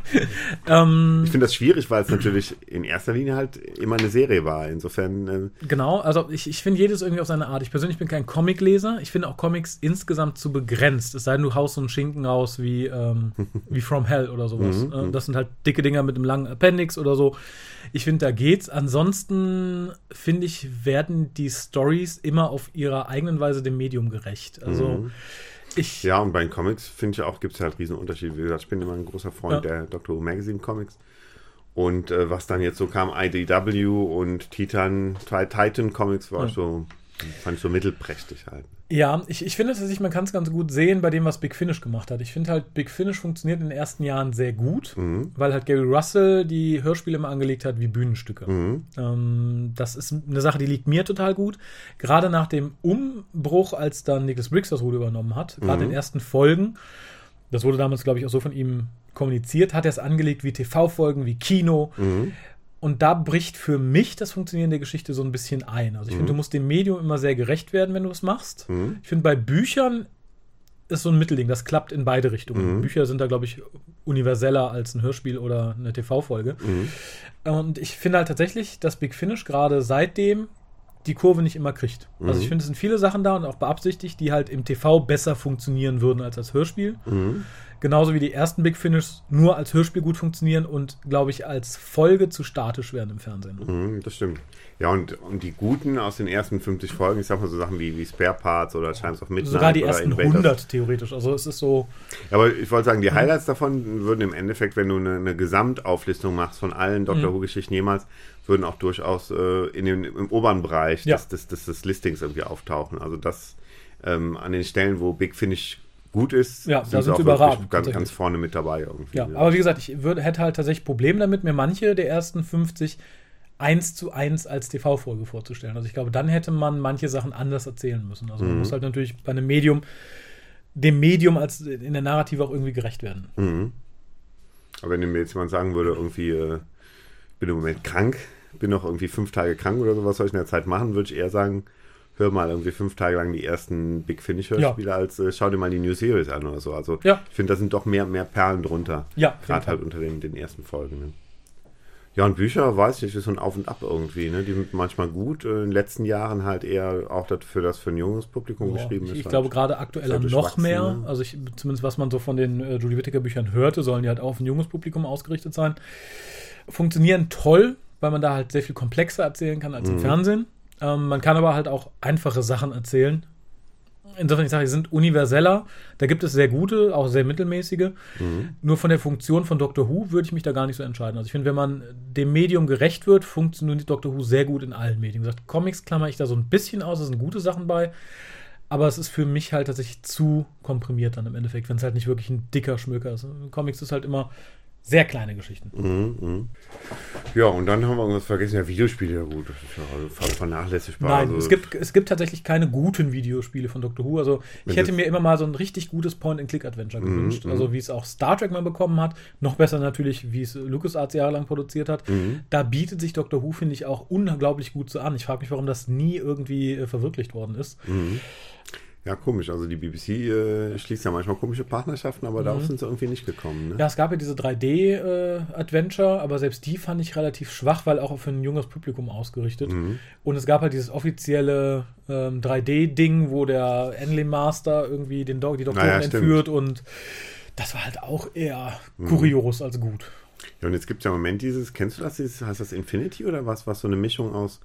Ähm, ich finde das schwierig, weil es natürlich in erster Linie halt immer eine Serie war. Insofern. Äh, Genau, also ich, ich finde jedes irgendwie auf seine Art. Ich persönlich bin kein Comicleser. Ich finde auch Comics insgesamt zu begrenzt. Es sei denn, du haust so einen Schinken raus wie, ähm, [LAUGHS] wie From Hell oder sowas. Mhm, Äh, das sind halt dicke Dinger mit einem langen Appendix oder so. Ich finde, da geht's. Ansonsten, finde ich, werden die Stories immer auf ihrer eigenen Weise dem Medium gerecht. Also Mhm. Ich. Ja, und bei den Comics finde ich auch, gibt es halt riesen Unterschiede. Wie gesagt, ich bin immer ein großer Freund Ja. der Doctor Who Magazine Comics. Und äh, was dann jetzt so kam, IDW und Titan, Ti- Titan Comics war Ja. so, fand ich so mittelprächtig halt. Ja, ich, ich finde tatsächlich, man kann es ganz gut sehen bei dem, was Big Finish gemacht hat. Ich finde halt, Big Finish funktioniert in den ersten Jahren sehr gut, Mhm. weil halt Gary Russell die Hörspiele immer angelegt hat wie Bühnenstücke. Mhm. Ähm, das ist eine Sache, die liegt mir total gut. Gerade nach dem Umbruch, als dann Nicholas Briggs das Ruder übernommen hat, gerade Mhm. in den ersten Folgen, das wurde damals, glaube ich, auch so von ihm kommuniziert, hat er es angelegt wie TV-Folgen, wie Kino. Mhm. Und da bricht für mich das Funktionieren der Geschichte so ein bisschen ein. Also ich Mhm. finde, du musst dem Medium immer sehr gerecht werden, wenn du es machst. Mhm. Ich finde, bei Büchern ist so ein Mittelding, das klappt in beide Richtungen. Mhm. Bücher sind da, glaube ich, universeller als ein Hörspiel oder eine TV-Folge. Mhm. Und ich finde halt tatsächlich, dass Big Finish gerade seitdem die Kurve nicht immer kriegt. Also Mhm. ich finde, es sind viele Sachen da und auch beabsichtigt, die halt im TV besser funktionieren würden als als Hörspiel. Mhm. Genauso wie die ersten Big Finish nur als Hörspiel gut funktionieren und, glaube ich, als Folge zu statisch werden im Fernsehen. Mhm, das stimmt. Ja, und, und die guten aus den ersten 50 Folgen, ich sag mal so Sachen wie, wie Spare Parts oder Chimes of Midnight. Sogar die oder ersten Invaders. 100 theoretisch. Also es ist so. Aber ich wollte sagen, die Highlights davon würden im Endeffekt, wenn du eine, eine Gesamtauflistung machst von allen Doctor Mhm. Who-Geschichten jemals, würden auch durchaus äh, in den, im oberen Bereich Ja. des, des, des, des Listings irgendwie auftauchen. Also das ähm, an den Stellen, wo Big Finish gut ist, Ja, da sind sie überragend, ganz, ganz vorne mit dabei irgendwie. Ja, aber wie gesagt, ich würde, hätte halt tatsächlich Probleme damit, mir manche der ersten 50 eins zu eins als TV-Folge vorzustellen. Also ich glaube, dann hätte man manche Sachen anders erzählen müssen. Also man Mhm. muss halt natürlich bei einem Medium, dem Medium als in der Narrative auch irgendwie gerecht werden. Mhm. Aber wenn mir jetzt jemand sagen würde, irgendwie, äh, bin im Moment krank, bin noch irgendwie fünf Tage krank oder sowas soll ich in der Zeit machen, würde ich eher sagen, hör mal irgendwie fünf Tage lang die ersten Big Finish Hörspiele, als äh, schau dir mal die New Series an oder so. Also Ja. ich finde, da sind doch mehr, mehr Perlen drunter. Ja, Gerade halt unter den, den ersten Folgen. Ne? Ja, und Bücher, weiß ich nicht, ist so ein Auf und Ab irgendwie. Ne? Die sind manchmal gut, äh, in den letzten Jahren halt eher auch dafür, das für ein junges Publikum Boah, geschrieben ich, ist. ich halt. glaube, gerade aktuell Ist halt noch mehr. ne? Also ich, zumindest was man so von den äh, Julie Whittaker Büchern hörte, sollen die halt auch auf ein junges Publikum ausgerichtet sein. Funktionieren toll, weil man da halt sehr viel komplexer erzählen kann als im Mhm. Fernsehen. Ähm, man kann aber halt auch einfache Sachen erzählen. Insofern, ich sage, die sind universeller. Da gibt es sehr gute, auch sehr mittelmäßige. Mhm. Nur von der Funktion von Doctor Who würde ich mich da gar nicht so entscheiden. Also ich finde, wenn man dem Medium gerecht wird, funktioniert Doctor Who sehr gut in allen Medien. Wie gesagt, Comics klammer ich da so ein bisschen aus, da sind gute Sachen bei. Aber es ist für mich halt tatsächlich zu komprimiert dann im Endeffekt, wenn es halt nicht wirklich ein dicker Schmöker ist. Comics ist halt immer sehr kleine Geschichten. Mhm, mhm. Ja, und dann haben wir irgendwas vergessen. Ja, Videospiele, ja gut, das ist ja also ver- vernachlässigbar. Nein, also, es, gibt, es gibt tatsächlich keine guten Videospiele von Doctor Who. Also ich hätte mir immer mal so ein richtig gutes Point-and-Click-Adventure Mhm, gewünscht. mhm. Also wie es auch Star Trek mal bekommen hat. Noch besser natürlich, wie es LucasArts jahrelang produziert hat. Mhm. Da bietet sich Doctor Who, finde ich, auch unglaublich gut so an. Ich frage mich, warum das nie irgendwie äh, verwirklicht worden ist. Mhm. Ja, komisch. Also die BBC äh, schließt ja manchmal komische Partnerschaften, aber darauf Mhm. sind sie irgendwie nicht gekommen. Ne? Ja, es gab ja diese 3D-Adventure, aber selbst die fand ich relativ schwach, weil auch für ein junges Publikum ausgerichtet. Mhm. Und es gab halt dieses offizielle ähm, 3D-Ding, wo der Enlil Master irgendwie den Do die Doktoren Naja, stimmt. entführt und das war halt auch eher Mhm. kurios als gut. Ja, und jetzt gibt es ja im Moment dieses, kennst du das, dieses, heißt das Infinity oder was, was so eine Mischung aus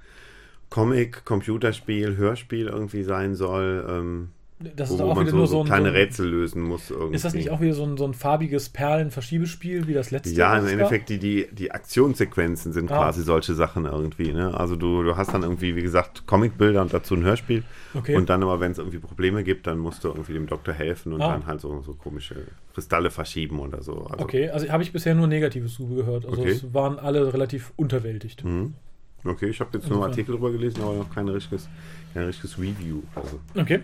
Comic, Computerspiel, Hörspiel irgendwie sein soll, ähm, Das wo, ist wo auch man wieder so, nur so ein, kleine so ein Rätsel lösen muss irgendwie. Ist das nicht auch wieder so ein, so ein farbiges Perlen-Verschiebespiel wie das letzte? Ja, im Endeffekt, die, die, die Aktionssequenzen sind Ah. quasi solche Sachen irgendwie. Ne? Also du, du hast dann irgendwie, wie gesagt, Comicbilder und dazu ein Hörspiel. Okay. Und dann aber, wenn es irgendwie Probleme gibt, dann musst du irgendwie dem Doktor helfen und Ah. dann halt so, so komische Kristalle verschieben oder so. Also, Okay, also habe ich bisher nur Negatives zugehört. Also Okay. es waren alle relativ unterwältigt. Mhm. Okay, ich habe jetzt nur einen Insofern. Artikel drüber gelesen, aber noch kein richtiges, kein richtiges Review. Also. Okay.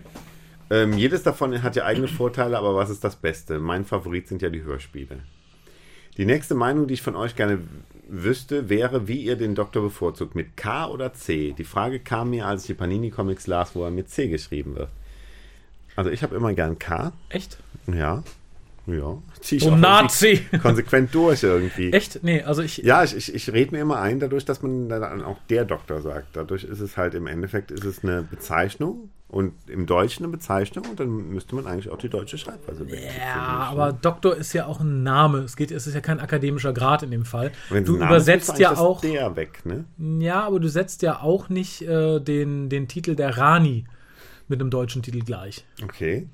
Ähm, jedes davon hat ja eigene Vorteile, aber was ist das Beste? Mein Favorit sind ja die Hörspiele. Die nächste Meinung, die ich von euch gerne wüsste, wäre, wie ihr den Doktor bevorzugt, mit K oder C. Die Frage kam mir, als ich die Panini-Comics las, wo er mit C geschrieben wird. Also ich habe immer gern K. Echt? Ja. Ja. Zieh ich Du auch Nazi! [LAUGHS] Konsequent durch irgendwie. Echt? Nee, also ich. Ja, ich, ich, ich rede mir immer ein, dadurch, dass man dann auch der Doktor sagt. Dadurch ist es halt im Endeffekt ist es eine Bezeichnung und im Deutschen eine Bezeichnung und dann müsste man eigentlich auch die deutsche Schreibweise wählen. Ja, aber Doktor ist ja auch ein Name. Es geht, es ist ja kein akademischer Grad in dem Fall. Du übersetzt ja auch. der weg, ne? Ja, aber du setzt ja auch nicht äh, den, den Titel der Rani mit einem deutschen Titel gleich. Okay.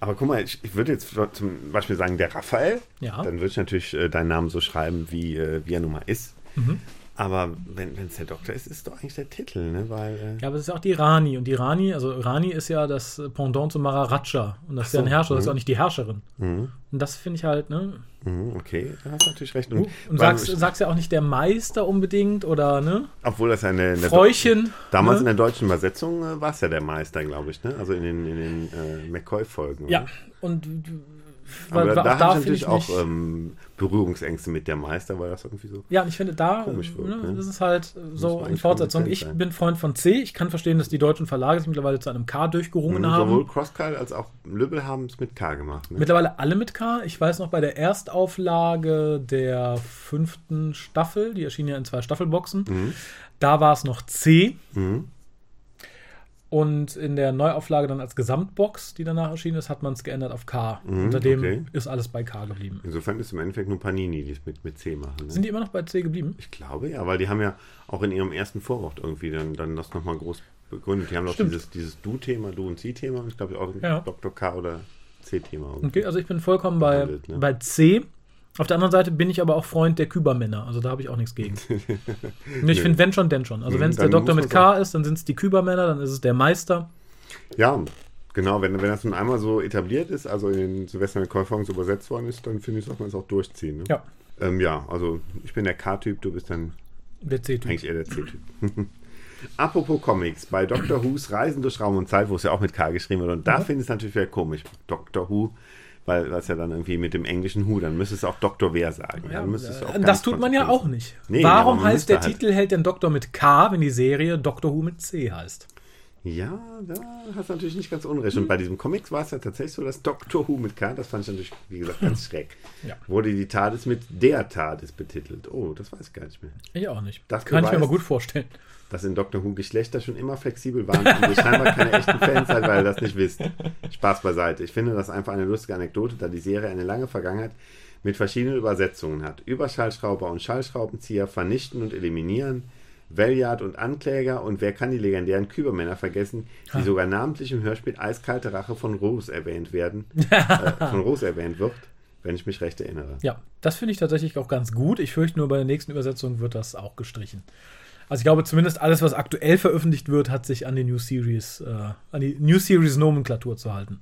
Aber guck mal, ich, ich würde jetzt zum Beispiel sagen, der Raphael. Ja. Dann würde ich natürlich äh, deinen Namen so schreiben, wie, äh, wie er nun mal ist. Mhm. Aber wenn es der Doktor ist, ist es doch eigentlich der Titel, ne? Weil, äh, Ja, aber es ist ja auch die Rani. Und die Rani, also Rani ist ja das Pendant zu Maharaja. Und das ist ja ein Herrscher, das ist mhm. ja auch nicht die Herrscherin. mhm. Und das finde ich halt, ne? Mhm, okay, da hast du natürlich recht. Und, weil sagst, sagst ja auch nicht der Meister unbedingt oder, ne? Obwohl das eine. in der Fräuchen, Damals ne? in der deutschen Übersetzung äh, war es ja der Meister, glaube ich, ne? Also in den, in den äh, McCoy-Folgen. Ja, und Aber da, da habe ich natürlich ich auch ähm, Berührungsängste mit der Meister, weil das irgendwie so. Ja, ich finde da, Komisch äh, wirkt, ne, ne? das ist halt äh, so eigentlich Fortsetzung. Ich sein. bin Freund von C. Ich kann verstehen, dass die deutschen Verlage sich mittlerweile zu einem K durchgerungen Mhm, haben. Sowohl Crosscut als auch Lübbel haben es mit K gemacht. Ne? Mittlerweile alle mit K. Ich weiß noch bei der Erstauflage der fünften Staffel, die erschien ja in zwei Staffelboxen, Mhm. da war es noch C. Mhm. Und in der Neuauflage dann als Gesamtbox, die danach erschienen ist, hat man es geändert auf K. Mhm, Und seitdem okay. ist alles bei K geblieben. Insofern ist es im Endeffekt nur Panini, die es mit, mit C machen. Ne? Sind die immer noch bei C geblieben? Ich glaube ja, weil die haben ja auch in ihrem ersten Vorwort irgendwie dann, dann das nochmal groß begründet. Die haben doch dieses, dieses Du-Thema, Du- und Sie-Thema ich glaube auch Ja. Dr. K oder C-Thema. Okay, also ich bin vollkommen bei, ne? bei C. Auf der anderen Seite bin ich aber auch Freund der Kübermänner. Also da habe ich auch nichts gegen. [LAUGHS] Nee, ich finde, wenn schon, denn schon. Also wenn es der Doktor mit K ist, dann sind es die Kübermänner, dann ist es der Meister. Ja, genau, wenn, wenn das nun einmal so etabliert ist, also in den Silvester so übersetzt worden ist, dann finde ich, sollte man es auch durchziehen. Ne? Ja. Ähm, ja, also ich bin der K-Typ, du bist dann Der C-Typ. eigentlich eher der C-Typ. [LAUGHS] Apropos Comics, bei Doctor Who's Reisen durch Raum und Zeit, wo es ja auch mit K geschrieben wird, und da Mhm. finde ich es natürlich wieder komisch, Doctor Who, weil das ja dann irgendwie mit dem englischen Who, dann müsste es auch Dr. Wer sagen. Ja, äh, das tut man ja auch nicht. Nee, Warum heißt der halt- Titel hält denn Doktor mit K, wenn die Serie Doctor Who mit C heißt? Ja, da hast du natürlich nicht ganz unrecht. Und bei diesem Comics war es ja tatsächlich so, dass Doctor Who mit K, das fand ich natürlich, wie gesagt, ganz [LAUGHS] schräg, Ja. wurde die TARDIS mit der TARDIS betitelt. Oh, das weiß ich gar nicht mehr. Ich auch nicht. Das Kann ich mir beweist- mal gut vorstellen. Dass in Doctor Who Geschlechter schon immer flexibel waren und ihr scheinbar keine echten Fans seid, weil ihr das nicht wisst. [LAUGHS] Spaß beiseite. Ich finde das einfach eine lustige Anekdote, da die Serie eine lange Vergangenheit mit verschiedenen Übersetzungen hat. Überschallschrauber und Schallschraubenzieher vernichten und eliminieren, Valiant und Ankläger und wer kann die legendären Kübermänner vergessen, die Ah. sogar namentlich im Hörspiel Eiskalte Rache von Rose erwähnt werden, [LAUGHS] äh, von Rose erwähnt wird, wenn ich mich recht erinnere. Ja, das finde ich tatsächlich auch ganz gut. Ich fürchte nur, bei der nächsten Übersetzung wird das auch gestrichen. Also ich glaube, zumindest alles, was aktuell veröffentlicht wird, hat sich an die New Series, äh, an die New Series Nomenklatur zu halten.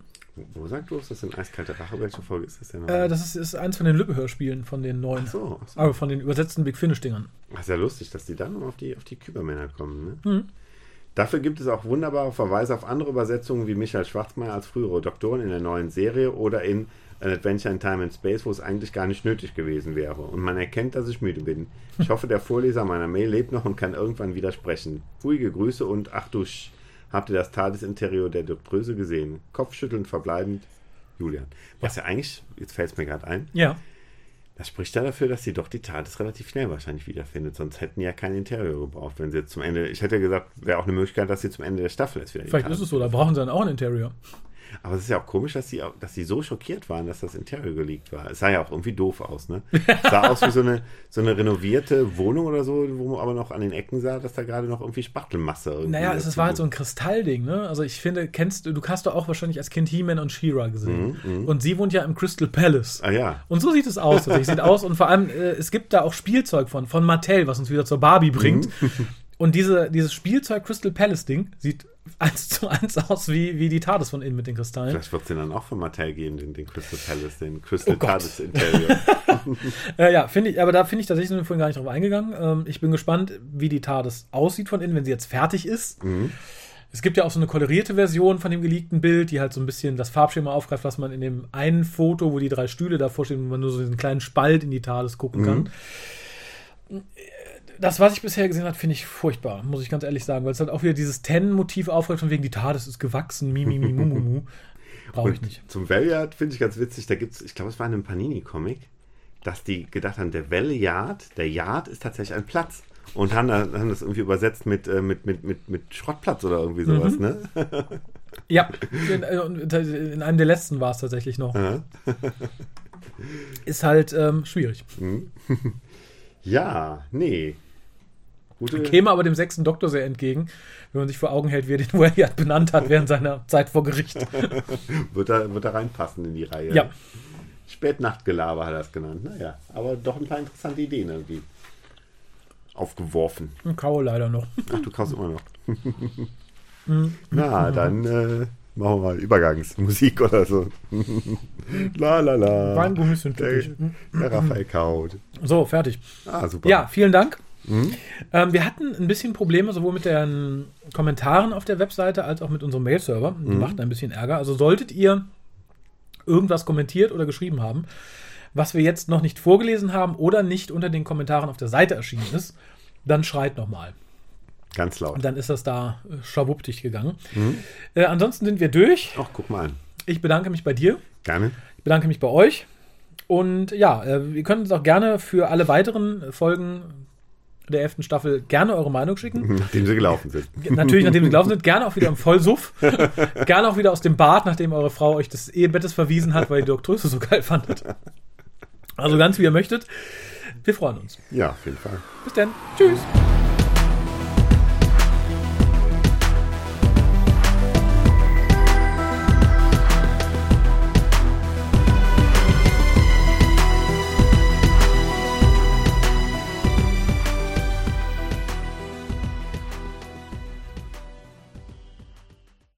Wo, sagt Rose das denn Eiskalte Rache? Welche Folge ist das denn? Äh, das ist, ist eins von den Lübbe-Hörspielen von den neuen. Ach so, ach so. Aber von den übersetzten Big Finish-Dingern. Ach, ist ja lustig, dass die dann auf die, auf die Kübermänner kommen. Ne? Mhm. Dafür gibt es auch wunderbare Verweise auf andere Übersetzungen wie Michael Schwarzmeier als frühere Doktorin in der neuen Serie oder in An Adventure in Time and Space, wo es eigentlich gar nicht nötig gewesen wäre. Und man erkennt, dass ich müde bin. Ich hoffe, der Vorleser meiner Mail lebt noch und kann irgendwann widersprechen. Ruhige Grüße und ach du Sch, habt ihr das Tadesinterieur der Doktröse gesehen? Kopfschüttelnd verbleibend, Julian. Was ja, eigentlich, jetzt fällt es mir gerade ein, Ja. das spricht ja dafür, dass sie doch die TARDIS relativ schnell wahrscheinlich wiederfindet. Sonst hätten die ja kein Interieur gebraucht, wenn sie jetzt zum Ende. Ich hätte ja gesagt, wäre auch eine Möglichkeit, dass sie zum Ende der Staffel ist wieder. Vielleicht ist es so, da brauchen sie dann auch ein Interior. Aber es ist ja auch komisch, dass sie, dass sie so schockiert waren, dass das Interieur geleakt war. Es sah ja auch irgendwie doof aus, ne? Es [LAUGHS] sah aus wie so eine, so eine renovierte Wohnung oder so, wo man aber noch an den Ecken sah, dass da gerade noch irgendwie Spachtelmasse irgendwie. Naja, es, war halt so ein Kristallding, ne? Also ich finde, kennst du, du hast doch auch wahrscheinlich als Kind He-Man und She-Ra gesehen. Mhm, mhm. Und sie wohnt ja im Crystal Palace. Ah ja. Und so sieht es aus. tatsächlich. sieht aus und vor allem, äh, es gibt da auch Spielzeug von, von Mattel, was uns wieder zur Barbie bringt. Mhm. [LAUGHS] Und diese, dieses Spielzeug Crystal Palace Ding sieht eins zu eins aus wie, wie die TARDIS von innen mit den Kristallen. Vielleicht wird es den dann auch von Mattel geben, den, den Crystal Palace, den Crystal Oh. TARDIS Interior. [LAUGHS] Äh, ja, finde ich, aber da finde ich tatsächlich, sind wir vorhin gar nicht drauf eingegangen. Ähm, ich bin gespannt, wie die TARDIS aussieht von innen, wenn sie jetzt fertig ist. Mhm. Es gibt ja auch so eine kolorierte Version von dem geleakten Bild, die halt so ein bisschen das Farbschema aufgreift, was man in dem einen Foto, wo die drei Stühle davor stehen, wo man nur so diesen kleinen Spalt in die TARDIS gucken kann. Das, was ich bisher gesehen habe, finde ich furchtbar, muss ich ganz ehrlich sagen, weil es halt auch wieder dieses Ten-Motiv aufgreift, von wegen die TARDIS ist gewachsen, mi, mi, mi, mu, mu, mu. [LAUGHS] Brauche ich nicht. Zum Valiant finde ich ganz witzig, da gibt's, ich glaube, es war in einem Panini-Comic, dass die gedacht haben, der Valiant, der Yard ist tatsächlich ein Platz. Und haben, da- haben das irgendwie übersetzt mit, äh, mit, mit, mit, mit Schrottplatz oder irgendwie sowas, Mhm. ne? [LAUGHS] Ja, in, äh, in einem der letzten war es tatsächlich noch. Ja. Ist halt ähm, schwierig. Mhm. [LAUGHS] ja, nee. Gute, Käme aber dem sechsten Doktor sehr entgegen, wenn man sich vor Augen hält, wie er den [LAUGHS] Valiant benannt hat während seiner Zeit vor Gericht. [LAUGHS] wird, da, wird da reinpassen in die Reihe. Ja. Spätnachtgelaber hat er es genannt. Naja, aber doch ein paar interessante Ideen irgendwie aufgeworfen. Und Kau leider noch. Ach, du kaufst immer noch. Mhm. [LAUGHS] Na, dann äh, machen wir mal Übergangsmusik oder so. la la la. Weingummis sind der, der Raphael kaut. So, fertig. Ah, super. Ja, vielen Dank. Mhm. Ähm, wir hatten ein bisschen Probleme sowohl mit den Kommentaren auf der Webseite als auch mit unserem Mail-Server. Die Mhm. machten ein bisschen Ärger. Also solltet ihr irgendwas kommentiert oder geschrieben haben, was wir jetzt noch nicht vorgelesen haben oder nicht unter den Kommentaren auf der Seite erschienen ist, dann schreit nochmal. Ganz laut. Und dann ist das da äh, schawuppdig gegangen. Mhm. Äh, ansonsten sind wir durch. Ach, guck mal an. Ich bedanke mich bei dir. Gerne. Ich bedanke mich bei euch. Und ja, äh, ihr könnt uns auch gerne für alle weiteren Folgen der elften Staffel gerne eure Meinung schicken. Nachdem sie gelaufen sind. Natürlich, nachdem sie gelaufen sind, [LAUGHS] gerne auch wieder im Vollsuff. gerne auch wieder aus dem Bad, nachdem eure Frau euch des Ehebettes verwiesen hat, weil ihr die Doktröse so geil fandet. Also ganz wie ihr möchtet. Wir freuen uns. Ja, auf jeden Fall. Bis dann. Tschüss.